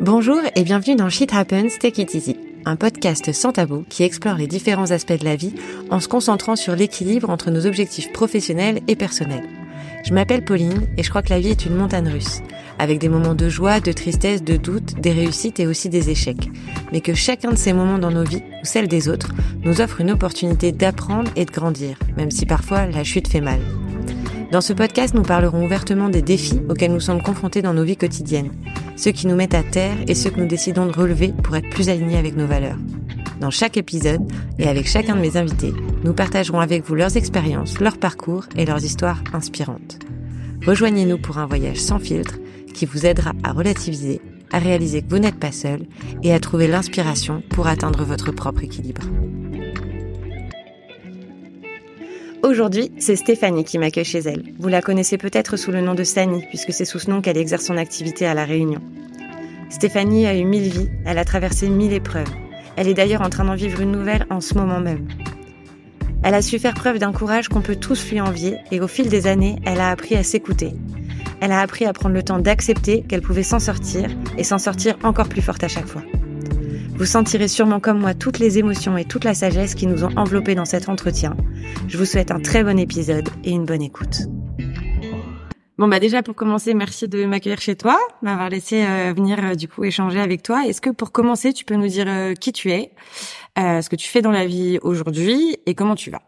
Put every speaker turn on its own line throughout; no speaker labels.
Bonjour et bienvenue dans Shit Happens, Take It Easy, un podcast sans tabou qui explore les différents aspects de la vie en se concentrant sur l'équilibre entre nos objectifs professionnels et personnels. Je m'appelle Pauline et je crois que la vie est une montagne russe, avec des moments de joie, de tristesse, de doute, des réussites et aussi des échecs. Mais que chacun de ces moments dans nos vies, ou celles des autres, nous offre une opportunité d'apprendre et de grandir, même si parfois la chute fait mal. Dans ce podcast, nous parlerons ouvertement des défis auxquels nous sommes confrontés dans nos vies quotidiennes, ceux qui nous mettent à terre et ceux que nous décidons de relever pour être plus alignés avec nos valeurs. Dans chaque épisode, et avec chacun de mes invités, nous partagerons avec vous leurs expériences, leurs parcours et leurs histoires inspirantes. Rejoignez-nous pour un voyage sans filtre qui vous aidera à relativiser, à réaliser que vous n'êtes pas seul et à trouver l'inspiration pour atteindre votre propre équilibre. Aujourd'hui, c'est Stéphanie qui m'accueille chez elle. Vous la connaissez peut-être sous le nom de Sani, puisque c'est sous ce nom qu'elle exerce son activité à La Réunion. Stéphanie a eu mille vies, elle a traversé mille épreuves. Elle est d'ailleurs en train d'en vivre une nouvelle en ce moment même. Elle a su faire preuve d'un courage qu'on peut tous lui envier, et au fil des années, elle a appris à s'écouter. Elle a appris à prendre le temps d'accepter qu'elle pouvait s'en sortir, et s'en sortir encore plus forte à chaque fois. Vous sentirez sûrement comme moi toutes les émotions et toute la sagesse qui nous ont enveloppés dans cet entretien. Je vous souhaite un très bon épisode et une bonne écoute. Bon bah déjà pour commencer, merci de m'accueillir chez toi, m'avoir laissé euh, venir euh, du coup échanger avec toi. Est-ce que pour commencer, tu peux nous dire euh, qui tu es, ce que tu fais dans la vie aujourd'hui et comment tu vas?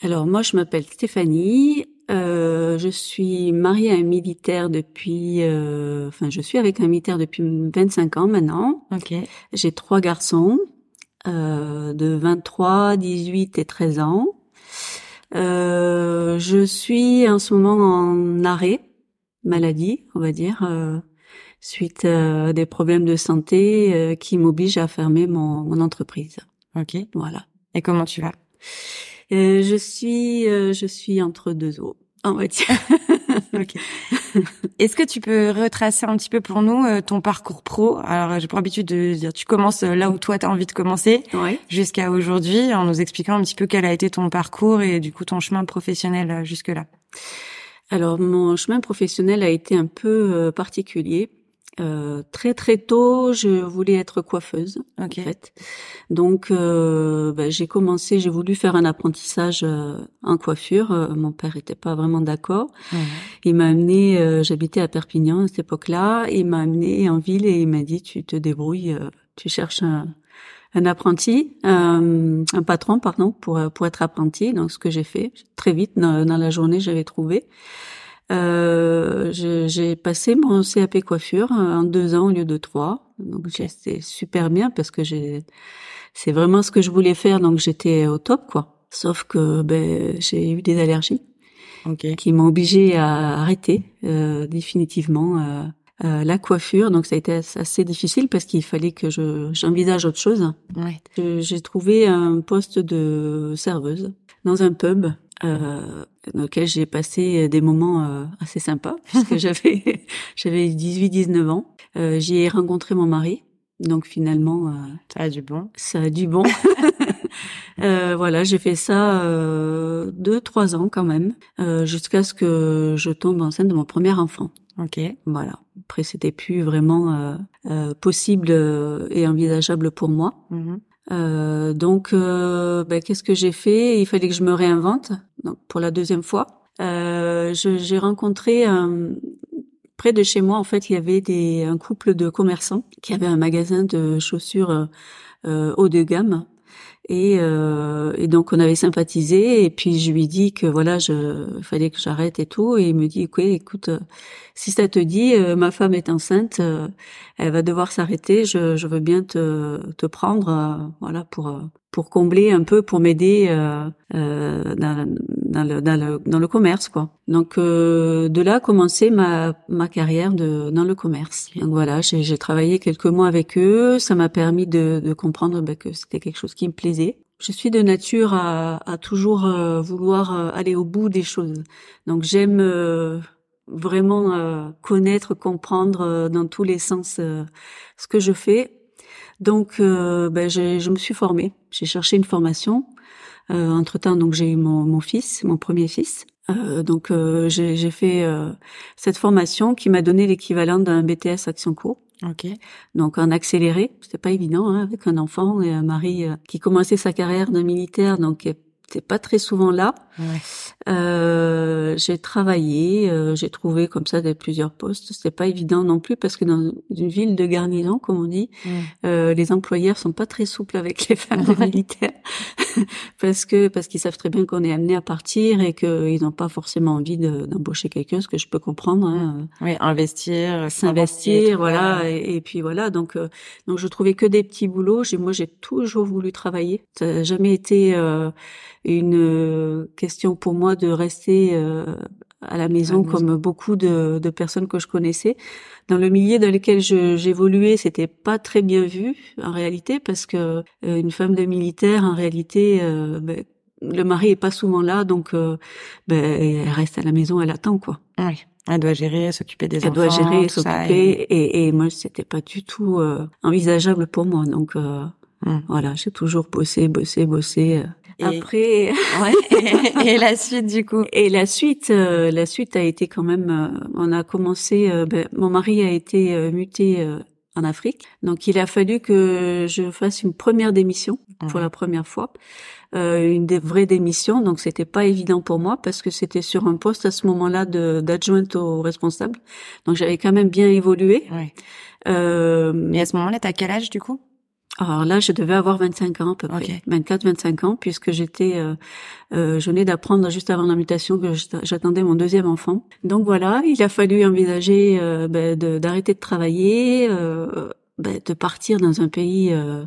Alors moi je m'appelle Stéphanie, euh, je suis mariée à un militaire depuis, euh, enfin, je suis avec un militaire depuis 25 ans maintenant.
Ok.
J'ai trois garçons euh, de 23, 18 et 13 ans. Euh, je suis en ce moment en arrêt maladie, on va dire, euh, suite à des problèmes de santé qui m'obligent à fermer mon, mon entreprise.
Ok.
Voilà.
Et comment tu vas?
Euh, je suis, euh, je suis entre deux eaux, on va dire.
Est-ce que tu peux retracer un petit peu pour nous euh, ton parcours pro? Alors, j'ai pour habitude de dire, tu commences là où toi tu as envie de commencer, jusqu'à aujourd'hui, en nous expliquant un petit peu quel a été ton parcours et du coup ton chemin professionnel jusque là.
Alors, mon chemin professionnel a été un peu particulier euh, très très tôt, je voulais être coiffeuse en fait. Donc euh, bah, j'ai commencé, j'ai voulu faire un apprentissage euh, en coiffure. Euh, mon père était pas vraiment d'accord. Il m'a amené, j'habitais à Perpignan à cette époque-là. Il m'a amené en ville et il m'a dit tu te débrouilles, tu cherches un, un apprenti, un patron pardon pour pour être apprenti. Donc ce que j'ai fait très vite dans, dans la journée, j'avais trouvé. Euh, j'ai passé mon CAP coiffure euh, en deux ans au lieu de trois. Donc c'était super bien parce que j'ai, c'est vraiment ce que je voulais faire. Donc j'étais au top quoi. Sauf que ben j'ai eu des allergies qui m'ont obligée à arrêter euh, définitivement euh, euh, la coiffure. Donc ça a été assez difficile parce qu'il fallait que je j'envisage autre chose.
Ouais.
J'ai trouvé un poste de serveuse dans un pub euh, dans lequel j'ai passé des moments euh, assez sympas puisque j'avais j'avais 18 19 ans. Euh, j'y ai rencontré mon mari. Donc finalement euh,
ça a du bon.
Ça a du bon. euh, voilà, j'ai fait ça euh, deux trois ans quand même euh, jusqu'à ce que je tombe enceinte de mon premier enfant.
Ok.
Voilà. Après c'était plus vraiment possible et envisageable pour moi.
Mm-hmm.
Euh, donc, euh, ben, qu'est-ce que j'ai fait? Il fallait que je me réinvente. Donc, pour la deuxième fois, euh, j'ai rencontré près de chez moi. En fait, il y avait des, un couple de commerçants qui avaient un magasin de chaussures haut de gamme et, euh, et, donc on avait sympathisé. Et puis je lui dis que voilà, je fallait que j'arrête et tout. Et il me dit écoute, euh, si ça te dit, euh, ma femme est enceinte, euh, elle va devoir s'arrêter, je, je, veux bien te, te prendre, voilà pour pour combler un peu, pour m'aider euh, dans, dans, le, dans, le, dans le commerce quoi. Donc de là a commencé ma ma carrière de dans le commerce. Donc voilà, j'ai travaillé quelques mois avec eux, ça m'a permis de, de comprendre ben, que c'était quelque chose qui me plaisait je suis de nature à, toujours euh, vouloir euh, aller au bout des choses. Donc j'aime euh, vraiment connaître, comprendre dans tous les sens ce que je fais. Donc ben, je me suis formée. J'ai cherché une formation. entre temps, donc j'ai eu mon, mon, fils, mon premier fils. Euh, donc j'ai fait cette formation qui m'a donné l'équivalent d'un BTS Action Co.
Ok.
Donc en accéléré, c'était pas évident hein, avec un enfant et un mari qui commençait sa carrière de militaire, donc c'était pas très souvent là. Euh, j'ai travaillé, euh, j'ai trouvé comme ça des plusieurs postes. C'était pas évident non plus parce que dans une ville de garnison, comme on dit, euh, les employeurs sont pas très souples avec les femmes militaires parce que parce qu'ils savent très bien qu'on est amené à partir et qu'ils n'ont pas forcément envie d'embaucher quelqu'un, ce que je peux comprendre. Hein.
Oui, investir,
s'investir, voilà. Et, puis voilà, donc donc je trouvais que des petits boulots. J'ai moi j'ai toujours voulu travailler. Ça n'a jamais été une question pour moi de rester euh, à la maison, comme beaucoup de, de, personnes que je connaissais. Dans le milieu dans lequel j'évoluais, c'était pas très bien vu en réalité parce que euh, une femme de militaire, en réalité, euh, ben, le mari est pas souvent là, donc ben, elle reste à la maison, elle attend quoi.
Oui. Elle doit gérer, s'occuper des
enfants.
Elle
doit gérer, s'occuper, et... et, moi c'était pas du tout envisageable pour moi. Donc hum. voilà, j'ai toujours bossé, bossé, bossé. Après,
ouais. et, la suite du coup.
Et la suite, euh, la suite a été quand même. Euh, on a commencé. Euh, ben, mon mari a été muté en Afrique, donc il a fallu que je fasse une première démission pour la première fois, une des vraies démissions. Donc c'était pas évident pour moi parce que c'était sur un poste à ce moment-là d'adjointe au responsable. Donc j'avais quand même bien évolué.
Ouais. Euh, et à ce moment-là, t'as quel âge du coup?
Alors là, je devais avoir 25 ans à peu près, 24-25 ans, puisque j'étais, euh, euh, je venais d'apprendre juste avant la mutation que j'attendais mon deuxième enfant. Donc voilà, il a fallu envisager euh, ben, d'arrêter de, travailler, euh, ben, de partir dans un pays euh,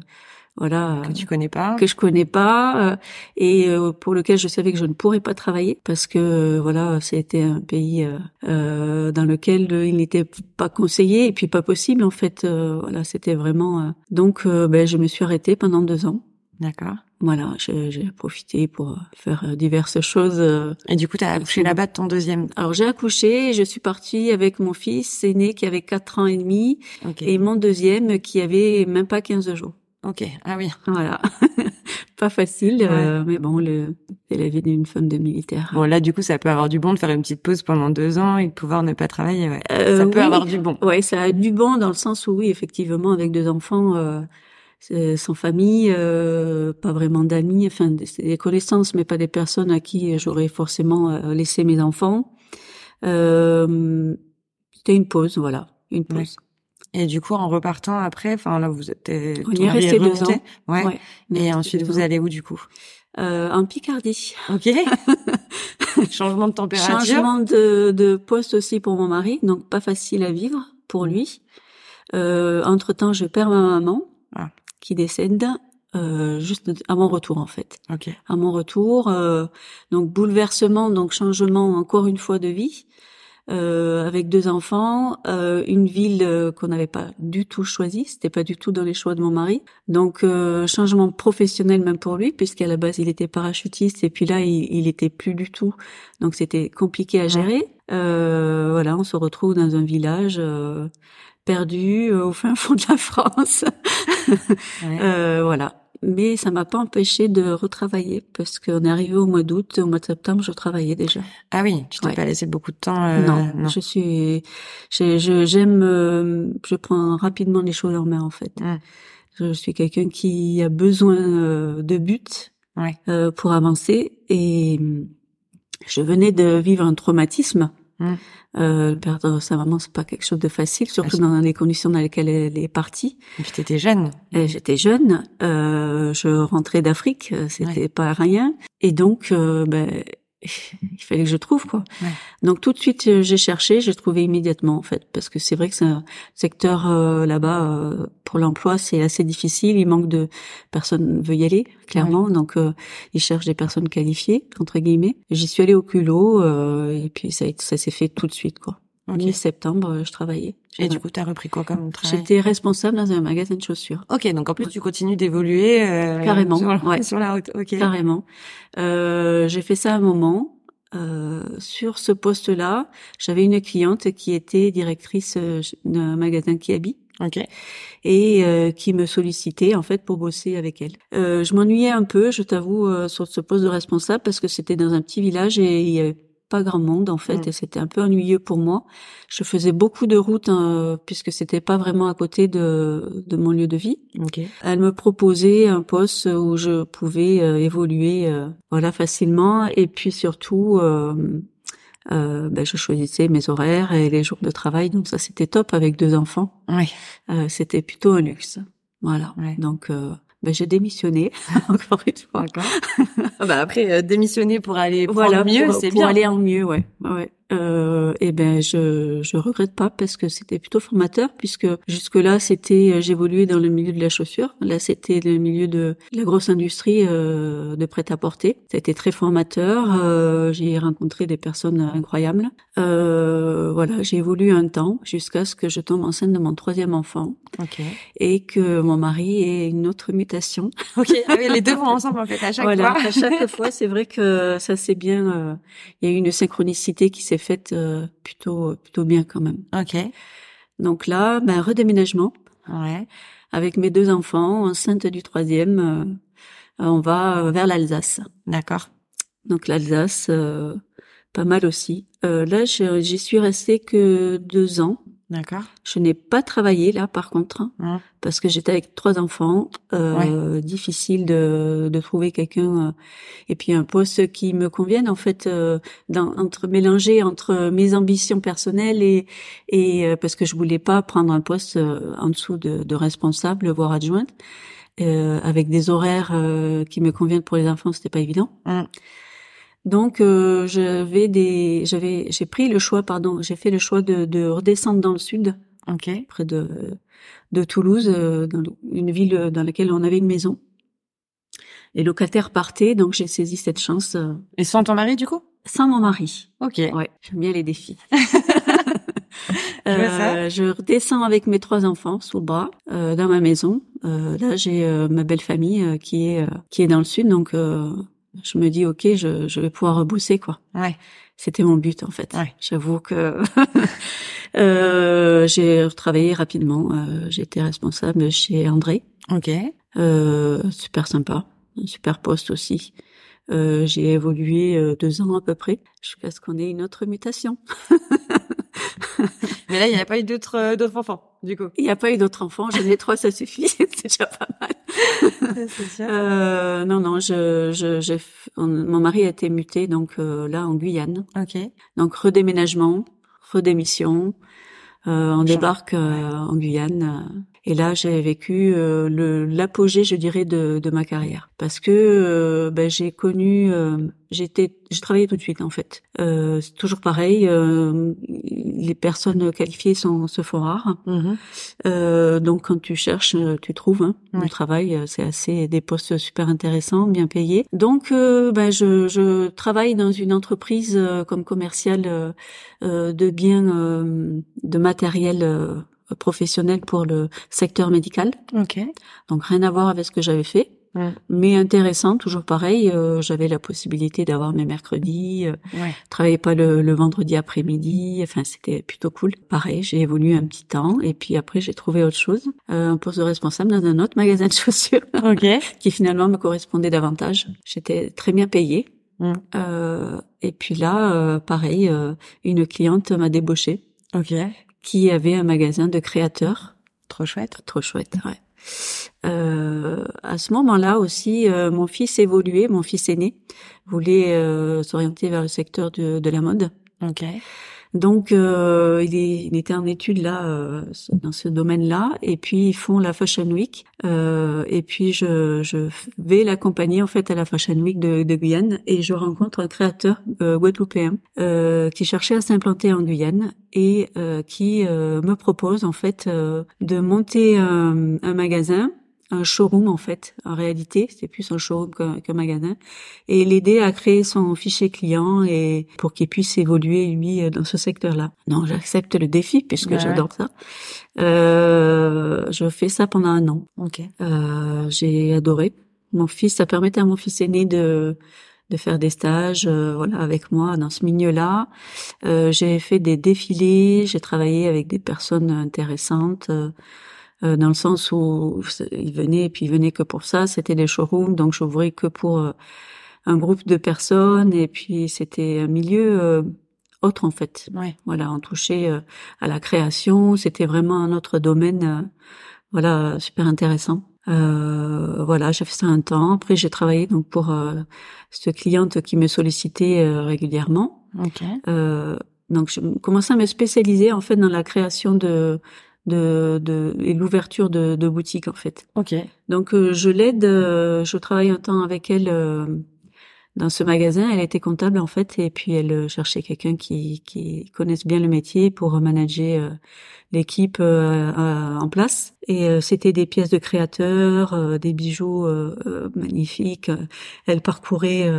voilà
que tu connais pas.
que je connais pas euh, et euh, pour lequel je savais que je ne pourrais pas travailler parce que euh, voilà c'était un pays dans lequel il n'était pas conseillé et puis pas possible en fait voilà c'était vraiment donc ben je me suis arrêtée pendant deux ans.
D'accord.
Voilà, j'ai profité pour faire diverses choses.
Et du coup, tu as accouché là-bas de ton deuxième.
Alors, j'ai accouché, je suis partie avec mon fils aîné qui avait quatre ans et demi et mon deuxième qui avait même pas 15 jours.
Ok, ah oui.
Voilà. pas facile, euh, mais bon, le, c'est la vie d'une femme de militaire.
Bon, là, du coup, ça peut avoir du bon de faire une petite pause pendant deux ans et de pouvoir ne pas travailler. Ouais. Euh, ça peut avoir du bon.
Ouais, ça a du bon dans le sens où, oui, effectivement, avec deux enfants, euh, sans famille, euh, pas vraiment d'amis, enfin, des, connaissances, mais pas des personnes à qui j'aurais forcément euh, laissé mes enfants. Euh, c'était une pause, voilà, une pause.
Et du coup, en repartant après, enfin là, vous êtes.
On y est resté deux ans.
Ouais. Et ensuite, vous allez où du coup?
Euh, En Picardie.
Ok. Changement de température.
Changement de, de poste aussi pour mon mari, donc pas facile à vivre pour lui. Euh, entre temps, je perds ma maman ah. qui décède. Euh, juste à mon retour en fait.
Ok.
À mon retour, euh, donc bouleversement, donc changement encore une fois de vie euh, avec deux enfants, euh, une ville euh, qu'on n'avait pas du tout choisie, c'était pas du tout dans les choix de mon mari. Donc euh, changement professionnel même pour lui, puisqu'à la base il était parachutiste et puis là il, il était plus du tout, donc c'était compliqué à gérer. Euh, voilà, on se retrouve dans un village perdu au fin fond de la France. ouais. voilà mais ça m'a pas empêché de retravailler parce qu'on est arrivé au mois d'août, au mois de septembre, je travaillais déjà.
Ah oui, tu t'es pas laissé beaucoup de temps.
Euh, non, je suis, je, j'aime, euh, je prends rapidement les choses en main en fait. Mmh. Je suis quelqu'un qui a besoin euh, de but pour avancer et je venais de vivre un traumatisme. Mmh. Euh, perdre sa maman, c'est pas quelque chose de facile, surtout dans les conditions dans lesquelles elle est partie.
Et puis t'étais jeune.
J'étais jeune. Euh, je rentrais d'Afrique, euh, c'était pas rien. Et donc, euh, ben, il fallait que je trouve quoi. Ouais. Donc tout de suite euh, j'ai cherché, j'ai trouvé immédiatement en fait parce que c'est vrai que c'est un secteur euh, là-bas euh, pour l'emploi c'est assez difficile, il manque de personnes veulent y aller clairement donc ils cherchent des personnes qualifiées entre guillemets. J'y suis allée au culot et puis ça ça s'est fait tout de suite quoi. En mi-septembre, je travaillais.
Et du coup, tu as repris quoi comme travail
J'étais responsable dans un magasin de chaussures.
Ok, donc en plus, tu continues d'évoluer
euh, carrément
sur,
ouais.
sur la route. Ok.
Carrément. Euh, j'ai fait ça un moment. Euh, sur ce poste-là, j'avais une cliente qui était directrice euh, d'un magasin qui habite.
Ok.
Et euh, qui me sollicitait en fait pour bosser avec elle. Euh, je m'ennuyais un peu, je t'avoue, sur ce poste de responsable parce que c'était dans un petit village et il y avait pas grand monde en fait
Mm.
et c'était un peu ennuyeux pour moi. Je faisais beaucoup de routes hein, puisque c'était pas vraiment à côté de, de mon lieu de vie.
Ok.
Elle me proposait un poste où je pouvais euh, évoluer euh, voilà facilement et puis surtout euh, ben, je choisissais mes horaires et les jours de travail donc ça c'était top avec deux enfants.
Oui.
Euh, c'était plutôt un luxe. Voilà. Donc euh, ben, j'ai démissionné encore une fois.
D'accord. Ah bah après euh, démissionner pour aller prendre
Voilà,
mieux,
pour,
c'est
pour
bien.
aller en mieux, ouais. ouais. Euh, et ben je je regrette pas parce que c'était plutôt formateur puisque jusque là c'était euh, j'évoluais dans le milieu de la chaussure, là c'était le milieu de la grosse industrie euh, de prêt à porter. Ça a été très formateur. euh, j'ai rencontré des personnes incroyables. Euh, voilà, j'ai évolué un temps jusqu'à ce que je tombe enceinte de mon troisième enfant
Ok.
et que mon mari ait une autre mutation.
Ok. Ah oui, les deux vont ensemble en fait à chaque
voilà,
fois.
à chaque fois, c'est vrai que ça s'est bien. euh, Il y a eu une synchronicité qui s'est faite euh, plutôt plutôt bien quand même.
Ok.
Donc là, ben redéménagement
Ouais.
avec mes deux enfants, enceinte du troisième, euh, on va vers l'Alsace.
D'accord.
Donc l'Alsace, euh, pas mal aussi. Euh, là, j'y suis restée que deux ans.
D'accord.
Je n'ai pas travaillé là, par contre, hein, parce que j'étais avec trois enfants. Euh, Difficile de, de trouver quelqu'un euh, et puis un poste qui me convienne en fait, euh, dans, entre mélanger entre mes ambitions personnelles et et euh, parce que je voulais pas prendre un poste euh, en dessous de, de responsable voire adjointe. Euh, avec des horaires euh, qui me conviennent pour les enfants, c'était pas évident. Donc euh, j'avais des, j'avais, j'ai pris le choix, pardon, j'ai fait le choix de, de redescendre dans le sud,
Ok.
près de de Toulouse, euh, dans une ville dans laquelle on avait une maison. Les locataires partaient, donc j'ai saisi cette chance euh,
Et sans ton mari du coup?
sans mon mari.
Ok.
Ouais, j'aime bien les défis. Euh, je redescends avec mes trois enfants sous le bras euh, dans ma maison. Euh, là, j'ai ma belle famille qui est qui est dans le sud, donc euh, je me dis ok, je, je vais pouvoir rebosser quoi.
Ouais.
C'était mon but en fait.
Ouais.
J'avoue que euh, j'ai travaillé rapidement. Euh, J'étais responsable chez André.
Ok.
Euh, super sympa, super poste aussi. Euh, j'ai évolué euh, deux ans à peu près jusqu'à ce qu'on ait une autre mutation.
Mais là, il n'y a pas eu d'autres d'autres enfants du coup.
Il n'y a pas eu d'autres enfants, j'en ai trois, ça suffit, c'est déjà pas mal.
Sûr.
Euh, non, non, je, je, j'ai mon mari a été muté donc euh, là en Guyane.
Ok.
Donc redéménagement, redémission, euh, on débarque euh, en Guyane. Et là, j'ai vécu euh, le l'apogée, je dirais, de, de ma carrière, parce que euh, ben, j'ai connu, euh, j'étais, j'ai travaillé tout de suite en fait. Euh, c'est toujours pareil, euh, les personnes qualifiées sont se font rares.
Mhm.
Euh, donc quand tu cherches, tu trouves hein,
Ouais.
du travail. C'est assez des postes super intéressants, bien payés. Donc ben, je, je travaille dans une entreprise euh, comme commercial euh, euh, de biens, euh, de matériel professionnel pour le secteur médical.
Ok.
Donc rien à voir avec ce que j'avais fait.
Mm.
Mais intéressant, toujours pareil. euh, J'avais la possibilité d'avoir mes mercredis, euh,
Ouais.
travaillais pas le, le vendredi après-midi. Enfin, c'était plutôt cool. Pareil, j'ai évolué un petit temps et puis après j'ai trouvé autre chose, euh, un poste de responsable dans un autre magasin de chaussures
Ok.
qui finalement me correspondait davantage. J'étais très bien payée.
Mm.
Euh, et puis là, euh, pareil, euh, une cliente m'a débauchée
Ok.
Qui avait un magasin de créateurs.
Trop chouette.
Trop chouette, ouais. Euh, à ce moment-là aussi, euh, mon fils évoluait, mon fils aîné voulait euh, s'orienter vers le secteur de, de la mode. Donc, euh, il, est, il était en études là euh, dans ce domaine-là, et puis ils font la Fashion Week, euh, et puis je, je vais l'accompagner en fait à la Fashion Week de, de Guyane, et je rencontre un créateur euh, guadeloupéen euh, qui cherchait à s'implanter en Guyane et euh, qui me propose en fait de monter un magasin un showroom en fait. En réalité, c'est plus un showroom qu'un magasin. Et l'aider à créer son fichier client et pour qu'il puisse évoluer lui dans ce secteur-là. Non, j'accepte le défi puisque
Ouais.
j'adore ça. Euh, je fais ça pendant un an.
Ok.
Euh, j'ai adoré. Mon fils, ça permettait à mon fils aîné de de faire des stages, euh, voilà, avec moi dans ce milieu-là. Euh, j'ai fait des défilés, j'ai travaillé avec des personnes intéressantes. euh, euh, dans le sens où ils venaient et puis ils venaient que pour ça, c'était des showrooms, donc j'ouvrais que pour euh, un groupe de personnes et puis c'était un milieu euh, autre en fait.
Ouais.
Voilà, on touchait euh, à la création, c'était vraiment un autre domaine, euh, voilà, super intéressant. Euh, voilà, j'ai fait ça un temps. Après, j'ai travaillé donc pour euh, cette cliente qui me sollicitait euh, régulièrement.
Ok.
Euh, donc, je commençais à me spécialiser en fait dans la création de de, de et l'ouverture de, de boutiques en fait.
Ok.
Donc, euh, je l'aide. euh, je travaille un temps avec elle euh, dans ce magasin. Elle était comptable en fait, et puis elle euh, cherchait quelqu'un qui qui connaisse bien le métier pour manager euh, l'équipe euh, euh, en place. Et c'était des pièces de créateurs, des bijoux magnifiques. Elle parcourait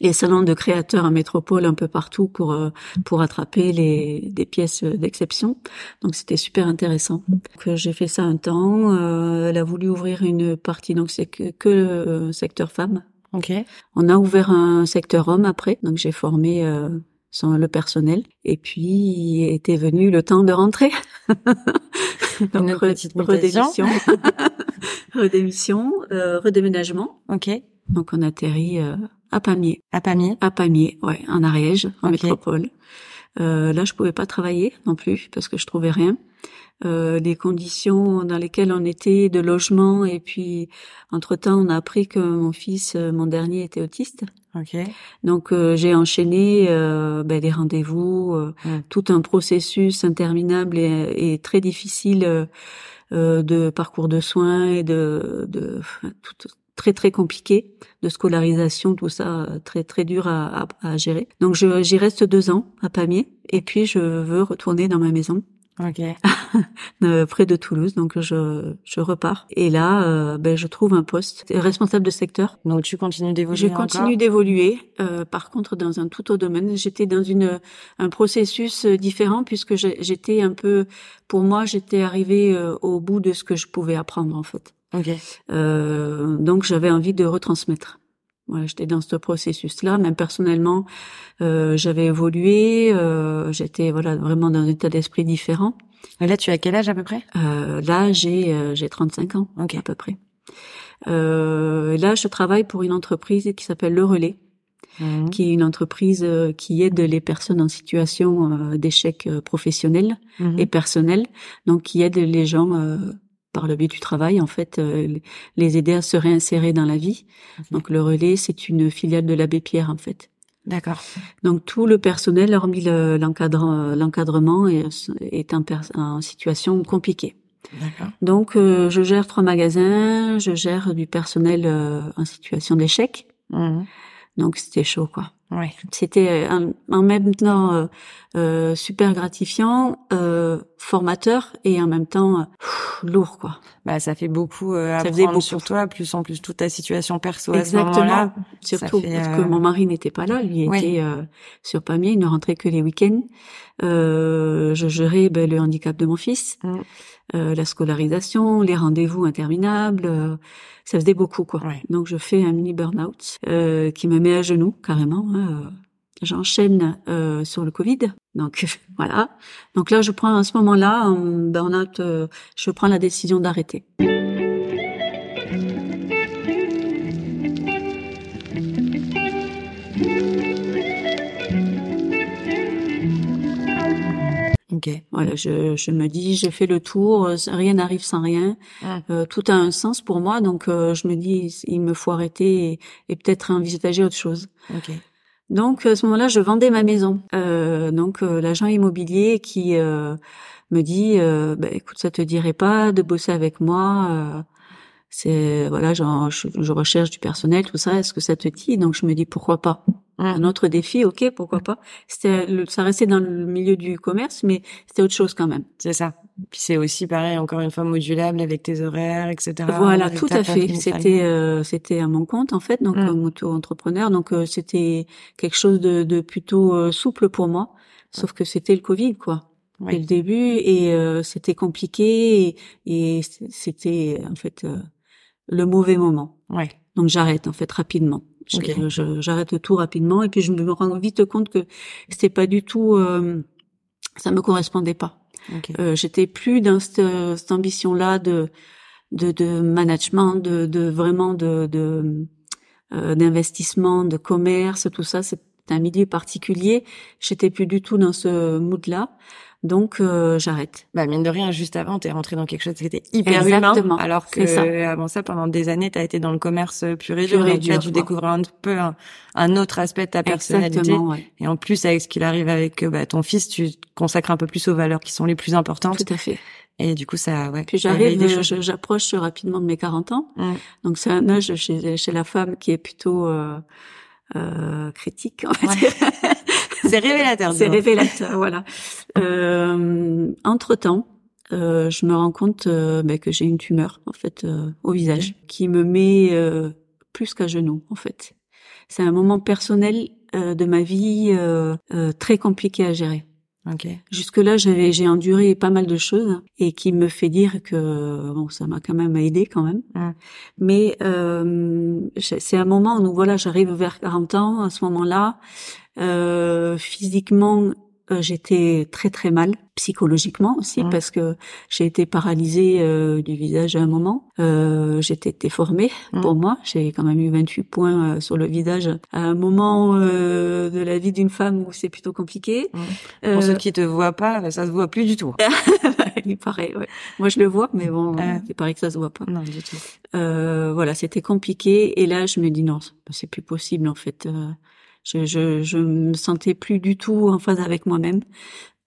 les salons de créateurs en métropole un peu partout pour pour attraper les des pièces d'exception. Donc c'était super intéressant. Euh, j'ai fait ça un temps. Elle a voulu ouvrir une partie, donc c'est que, que le secteur femmes. On a ouvert un secteur homme après, donc j'ai formé euh, le personnel. Et puis était venu le temps de rentrer. donc
Une
re-
petite mutation.
redémission, redémission, euh, redéménagement.
Ok.
Donc on atterrit euh, à Pamiers,
À Pamiers.
à Pamiers, ouais, en Ariège, en
Ok.
métropole. Euh, là, je pouvais pas travailler non plus parce que je trouvais rien. Euh, les conditions dans lesquelles on était de logement et puis entre temps on a appris que mon fils, euh, mon dernier, était autiste.
Ok.
Donc euh, j'ai enchaîné euh, ben, les rendez-vous, euh, tout un processus interminable et, et très difficile euh, euh, de parcours de soins et de, de tout, très très compliqué de scolarisation, tout ça très très dur à, à, à gérer. Donc j'y reste deux ans à Pamiers et puis je veux retourner dans ma maison
Ok.
euh, près de Toulouse. Donc je je repars et là euh, ben, je trouve un poste responsable de secteur
Donc tu continues d'évoluer
je continue d'évoluer. Euh, par contre, dans un tout autre domaine, j'étais dans une un processus euh, différent puisque j'étais un peu, pour moi, j'étais arrivée au bout de ce que je pouvais apprendre en fait.
Ok.
Euh, donc, j'avais envie de retransmettre. Voilà, j'étais dans ce processus-là. Même personnellement, euh, j'avais évolué. euh, j'étais voilà vraiment dans un état d'esprit différent.
Et là, tu as quel âge à peu près?
Euh, là, j'ai euh, j'ai 35 ans
Ok.
à peu près. Euh, là, je travaille pour une entreprise qui s'appelle Le Relais
Mhm.
qui est une entreprise euh, qui aide les personnes en situation d'échec professionnel
Mhm.
et personnel, donc qui aide les gens euh, par le biais du travail, en fait, euh, les aider à se réinsérer dans la vie. Donc le relais, c'est une filiale de l'abbé Pierre, en fait.
D'accord.
Donc tout le personnel, hormis le- l'encadre- l'encadrement, est, est en, situation compliquée.
D'accord.
Donc euh, je gère trois magasins, je gère du personnel euh, en situation d'échec.
Mhm.
Donc c'était chaud, quoi.
Ouais.
C'était en, même temps euh, euh, super gratifiant, euh, formateur et en même temps euh, pff, lourd quoi.
Bah, ça fait beaucoup euh,
Ça beaucoup.
sur toi, plus en plus toute ta situation perso à ce
Exactement.
moment-là.
Surtout
fait,
parce
euh,
que mon mari n'était pas là, lui
Ouais.
était euh, sur Pamiers, il ne rentrait que les week-ends. Euh, je gérais ben, le handicap de mon fils,
Mm.
euh, la scolarisation, les rendez-vous interminables. euh, ça faisait beaucoup quoi.
Ouais.
Donc je fais un mini burn-out euh, qui me met à genoux carrément. hein, euh. J'enchaîne euh, sur le Covid, donc voilà. Donc là, je prends à ce moment-là un burn-out. euh, je prends la décision d'arrêter.
Ok.
Voilà, je, je me dis, j'ai fait le tour, euh, rien n'arrive sans rien,
Mm.
Euh, tout a un sens pour moi, donc euh, je me dis, il me faut arrêter et, et peut-être envisager autre chose.
Ok.
Donc à ce moment-là, je vendais ma maison. Euh, donc euh, l'agent immobilier qui euh, me dit, bah, écoute, ça te dirait pas de bosser avec moi C'est voilà, je, je recherche du personnel, tout ça. Est-ce que ça te dit? Donc je me dis pourquoi pas. Un
Mhm.
autre défi, ok, pourquoi pas. C'était, ça restait dans le milieu du commerce, mais c'était autre chose quand même.
C'est ça. Puis c'est aussi pareil, encore une fois modulable avec tes horaires, etc.
Voilà, tout à fait. C'était euh, c'était à mon compte en fait, donc
Mm.
comme auto-entrepreneur, donc euh, c'était quelque chose de, de plutôt euh, souple pour moi. Sauf que c'était le Covid, quoi.
Oui.
Le début, et euh, c'était compliqué, et, et c'était en fait euh, le mauvais moment.
Ouais.
Donc j'arrête en fait rapidement. Je-
Ok.
je- J'arrête tout rapidement, et puis je me rends vite compte que c'était pas du tout, euh, ça me correspondait pas. Euh, j'étais plus dans cette, cette ambition-là de, de de management, de, de vraiment de, de d'investissement, de commerce, tout ça. C'est un milieu particulier. J'étais plus du tout dans ce mood-là. Donc euh, j'arrête.
Bah mine de rien, juste avant, t'es rentré dans quelque chose qui était hyper Exactement, humain, alors que ça. avant ça, pendant des années, t'as été dans le commerce pur et dur. Donc tu as dû découvrir un peu un, autre aspect de ta personnalité. Ouais. Et en plus, avec ce qu'il arrive avec bah, ton fils, tu consacres un peu plus aux valeurs qui sont les plus importantes.
Tout à fait.
Et du coup, ça, ouais.
Puis j'arrive, j'approche rapidement de mes 40 ans. Mmh. Donc c'est un âge chez, chez la femme qui est plutôt euh, euh, critique, on va dire.
C'est révélateur.
C'est révélateur, voilà. Euh, entre temps, euh, je me rends compte euh, ben, que j'ai une tumeur en fait euh, au visage qui me met euh, plus qu'à genoux en fait. C'est un moment personnel de ma vie très compliqué à gérer.
Okay.
Jusque là, j'avais j'ai enduré pas mal de choses et qui me fait dire que bon, ça m'a quand même aidé quand même. Mais euh, c'est un moment où voilà, j'arrive vers 40 ans à ce moment-là. Euh, physiquement, euh, j'étais très très mal psychologiquement aussi parce que j'ai été paralysée euh, du visage à un moment. Euh, j'étais déformée pour moi. J'ai quand même eu 28 points sur le visage à un moment de la vie d'une femme où c'est plutôt compliqué.
Pour ceux qui te voient pas, ça se voit plus du tout.
il paraît. Ouais. Moi je le vois, mais bon, il paraît que ça se voit pas.
Non du tout.
voilà, c'était compliqué et là je me dis non, c'est plus possible en fait. Je, je, je me sentais plus du tout en phase avec moi-même.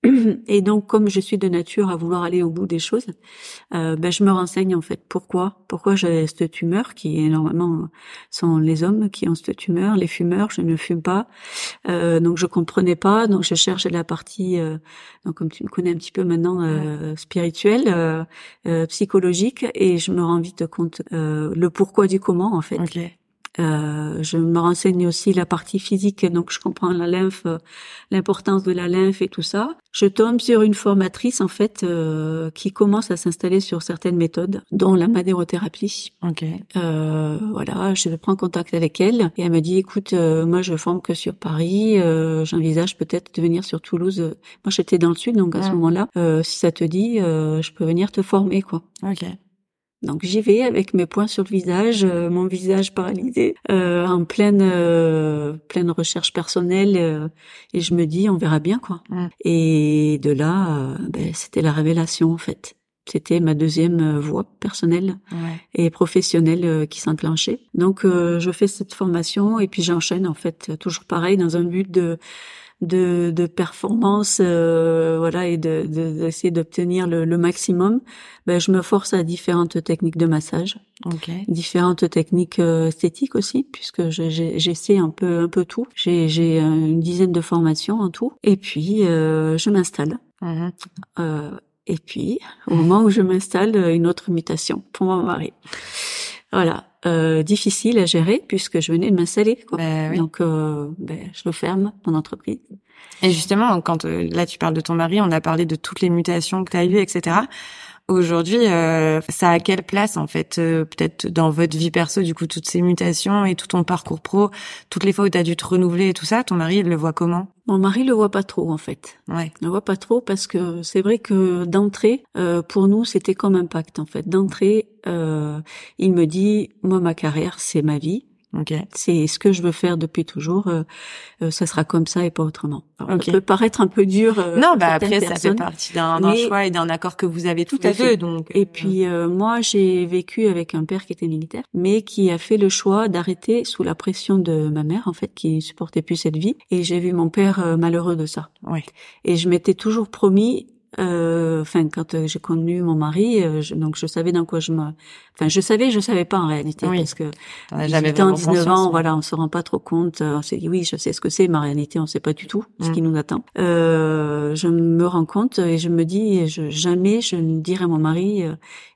Et donc, comme je suis de nature à vouloir aller au bout des choses, euh, ben, je me renseigne en fait. Pourquoi Pourquoi j'ai cette tumeur qui énormément sont les hommes qui ont cette tumeur, les fumeurs. Je ne fume pas, euh, donc je comprenais pas. Donc je cherche la partie, euh, donc comme tu me connais un petit peu maintenant, euh, spirituelle, euh, euh, psychologique, et je me rends vite compte le pourquoi du comment en fait. Euh, je me renseigne aussi la partie physique, donc je comprends la lymphe, euh, l'importance de la lymphe et tout ça. Je tombe sur une formatrice en fait euh, qui commence à s'installer sur certaines méthodes, dont la madérothérapie.
Ok.
Euh, voilà, je prends contact avec elle et elle me dit écoute, moi je forme que sur Paris, j'envisage peut-être de venir sur Toulouse. Moi j'étais dans le sud, donc à ce moment-là, si ça te dit, je peux venir te former quoi.
Ok.
Donc j'y vais avec mes points sur le visage, euh, mon visage paralysé, euh, en pleine euh, pleine recherche personnelle, et je me dis on verra bien quoi. Et de là, ben, c'était la révélation en fait. C'était ma deuxième voie personnelle et professionnelle qui s'enclenchait. Donc je fais cette formation et puis j'enchaîne en fait toujours pareil dans un but de de, de performance, euh, voilà, et de d'essayer d'obtenir le, le, maximum, ben, je me force à différentes techniques de massage, différentes techniques euh, esthétiques aussi, puisque j'essaie un peu un peu tout. J'ai j'ai une dizaine de formations en tout, et puis euh, je m'installe. Mm-hmm. Euh, et puis, au moment où je m'installe, une autre mutation pour mon mari. Voilà, euh, difficile à gérer puisque je venais de m'installer.
Ben
Donc, euh, ben, je le ferme, mon entreprise.
Et justement, quand euh, là tu parles de ton mari, on a parlé de toutes les mutations que tu as eues, etc. Aujourd'hui, euh, ça a quelle place en fait, euh, peut-être dans votre vie perso, du coup, toutes ces mutations et tout ton parcours pro, toutes les fois où tu as dû te renouveler et tout ça, ton mari, il le voit comment?
Mon mari le voit pas trop en fait.
Ouais.
Il le voit pas trop parce que c'est vrai que d'entrée, euh, pour nous, c'était comme impact en fait. D'entrée, il me dit, moi, ma carrière, c'est ma vie. C'est ce que je veux faire depuis toujours. Euh, euh, ça sera comme ça et pas autrement. Ça peut paraître un peu dur.
Euh, non, bah après ça fait partie d'un choix et d'un accord que vous avez tous les deux. Donc.
Et puis moi j'ai vécu avec un père qui était militaire, mais qui a fait le choix d'arrêter sous la pression de ma mère en fait, qui supportait plus cette vie. Et j'ai vu mon père malheureux de ça.
Ouais.
Et je m'étais toujours promis euh, enfin quand euh, j'ai connu mon mari, euh, donc je savais dans quoi je me, enfin je savais, je savais pas en réalité parce que
j'avais
ans, 19 ans, voilà, on se rend pas trop compte. On s'est dit oui, je sais ce que c'est, mais en réalité on sait pas du tout ce qui mm. nous attend. Euh, je me rends compte et je me dis je, jamais je ne dirai à mon mari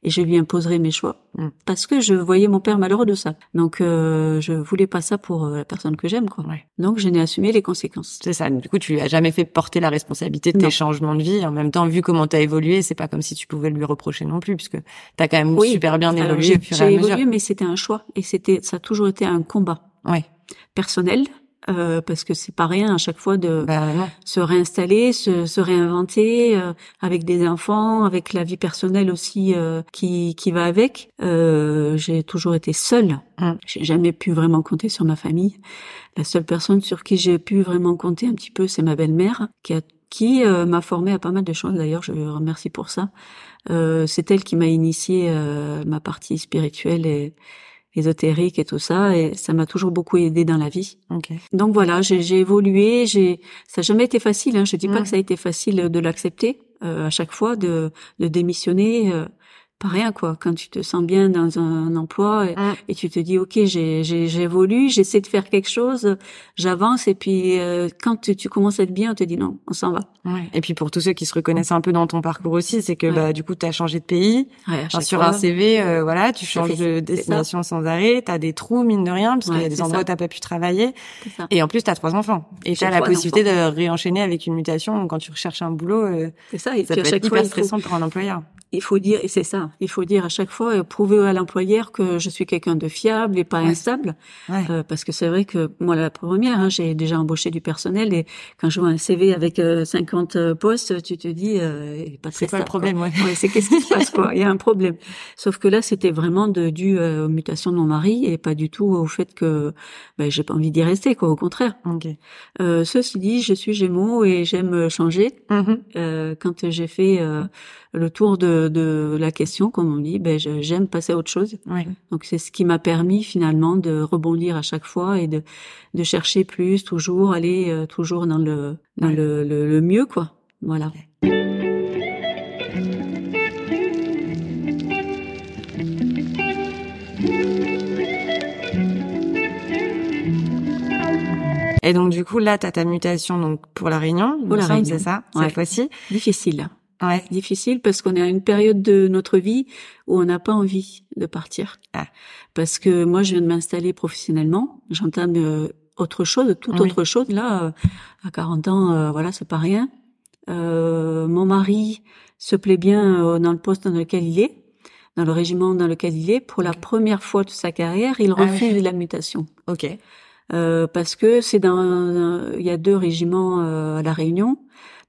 et je lui imposerai mes choix mm. parce que je voyais mon père malheureux de ça. Donc je voulais pas ça pour la personne que j'aime quoi. Donc je n'ai assumé les conséquences.
C'est ça. Du coup tu lui as jamais fait porter la responsabilité de tes changements de vie en même temps vu comment tu as évolué, c'est pas comme si tu pouvais lui reprocher non plus, puisque tu as quand même super bien évolué
J'ai évolué, mais c'était un choix et c'était, ça a toujours été un combat.
Ouais.
Personnel, euh, parce que c'est pas rien à chaque fois de
Bah,
se réinstaller, se, se réinventer euh, avec des enfants, avec la vie personnelle aussi euh, qui qui va avec. Euh, j'ai toujours été seule.
Mm.
J'ai jamais pu vraiment compter sur ma famille. La seule personne sur qui j'ai pu vraiment compter un petit peu, c'est ma belle-mère qui a qui euh, m'a formée à pas mal de choses. D'ailleurs, je remercie pour ça. Euh, c'est elle qui m'a initié euh, ma partie spirituelle et ésotérique et tout ça, et ça m'a toujours beaucoup aidé dans la vie.
Ok.
Donc voilà, j'ai évolué, j'ai ça n'a jamais été facile. Hein, je dis pas que ça a été facile de l'accepter euh, à chaque fois, de, de démissionner. Pas rien quoi. Quand tu te sens bien dans un emploi et, et tu te dis ok, j'ai j'ai j'évolue, j'essaie de faire quelque chose, j'avance et puis euh, quand tu, tu commences à être bien, on te dit non, on s'en va.
Ouais. Et puis pour tous ceux qui se reconnaissent un peu dans ton parcours aussi, c'est que
Ouais.
bah du coup tu as changé de pays.
Ouais,
Enfin, sur
fois.
un CV, euh, voilà, tu changes
fait-
de destination sans arrêt, t'as des trous mine de rien parce qu'il y a des endroits
ça.
où t'as pas pu travailler.
C'est ça.
Et en plus t'as trois enfants et
J'ai
t'as la possibilité de réenchaîner avec une mutation. Donc, quand tu recherches un boulot, euh,
C'est ça. Et
ça
puis
peut
à chaque
être
fois,
hyper stressant pour un employeur.
Il faut dire, et c'est ça, il faut dire à chaque fois, euh, prouver à l'employeur que je suis quelqu'un de fiable et pas
Ouais.
instable.
Ouais.
Euh, parce que c'est vrai que moi, la première, hein, j'ai déjà embauché du personnel et quand je vois un CV avec euh, 50 postes, tu te dis, euh, il est pas
C'est quoi le
stable, quoi.
problème, ouais.
Ouais, c'est qu'est-ce qui se passe quoi? Il y a un problème. Sauf que là, c'était vraiment de, dû euh, aux mutations de mon mari et pas du tout au fait que ben, j'ai pas envie d'y rester, quoi. Au contraire.
Ok.
Euh, ceci dit, je suis Gémeaux et j'aime changer. Euh, quand j'ai fait euh, le tour de, de la question, comme on dit, ben j'aime passer à autre chose.
Ouais.
Donc c'est ce qui m'a permis finalement de rebondir à chaque fois et de, de chercher plus, toujours aller euh, toujours dans le dans
Ouais.
le, le, le mieux quoi. Voilà.
Et donc du coup là t'as ta mutation donc pour la Réunion,
Pour la Réunion.
c'est ça
Ouais.
cette fois-ci.
Difficile.
Ouais.
Difficile parce qu'on est à une période de notre vie où on n'a pas envie de partir.
Ah.
Parce que moi je viens de m'installer professionnellement, j'entame euh, autre chose, toute
Oui.
autre chose là euh, à 40 ans euh, voilà, c'est pas rien. Euh, mon mari se plaît bien euh, dans le poste dans lequel il est, dans le régiment dans lequel il est. Pour la première fois de sa carrière, il
Ah oui.
refuse la mutation.
Ok.
Parce que c'est dans il y a deux régiments à la Réunion.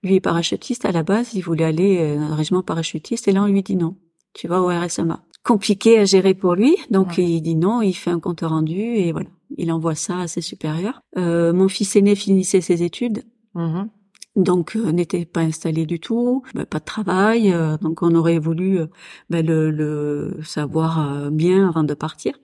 Lui est parachutiste à la base, il voulait aller euh, dans un régiment parachutiste et là on lui dit non, tu vas au RSMA. Compliqué à gérer pour lui, donc
Ouais.
il dit non, il fait un compte rendu et voilà, il envoie ça à ses supérieurs. Euh, mon fils aîné finissait ses études,
Mhm.
donc euh, n'était pas installé du tout, bah, pas de travail, euh, donc on aurait voulu euh, bah, le, le savoir euh, bien avant de partir.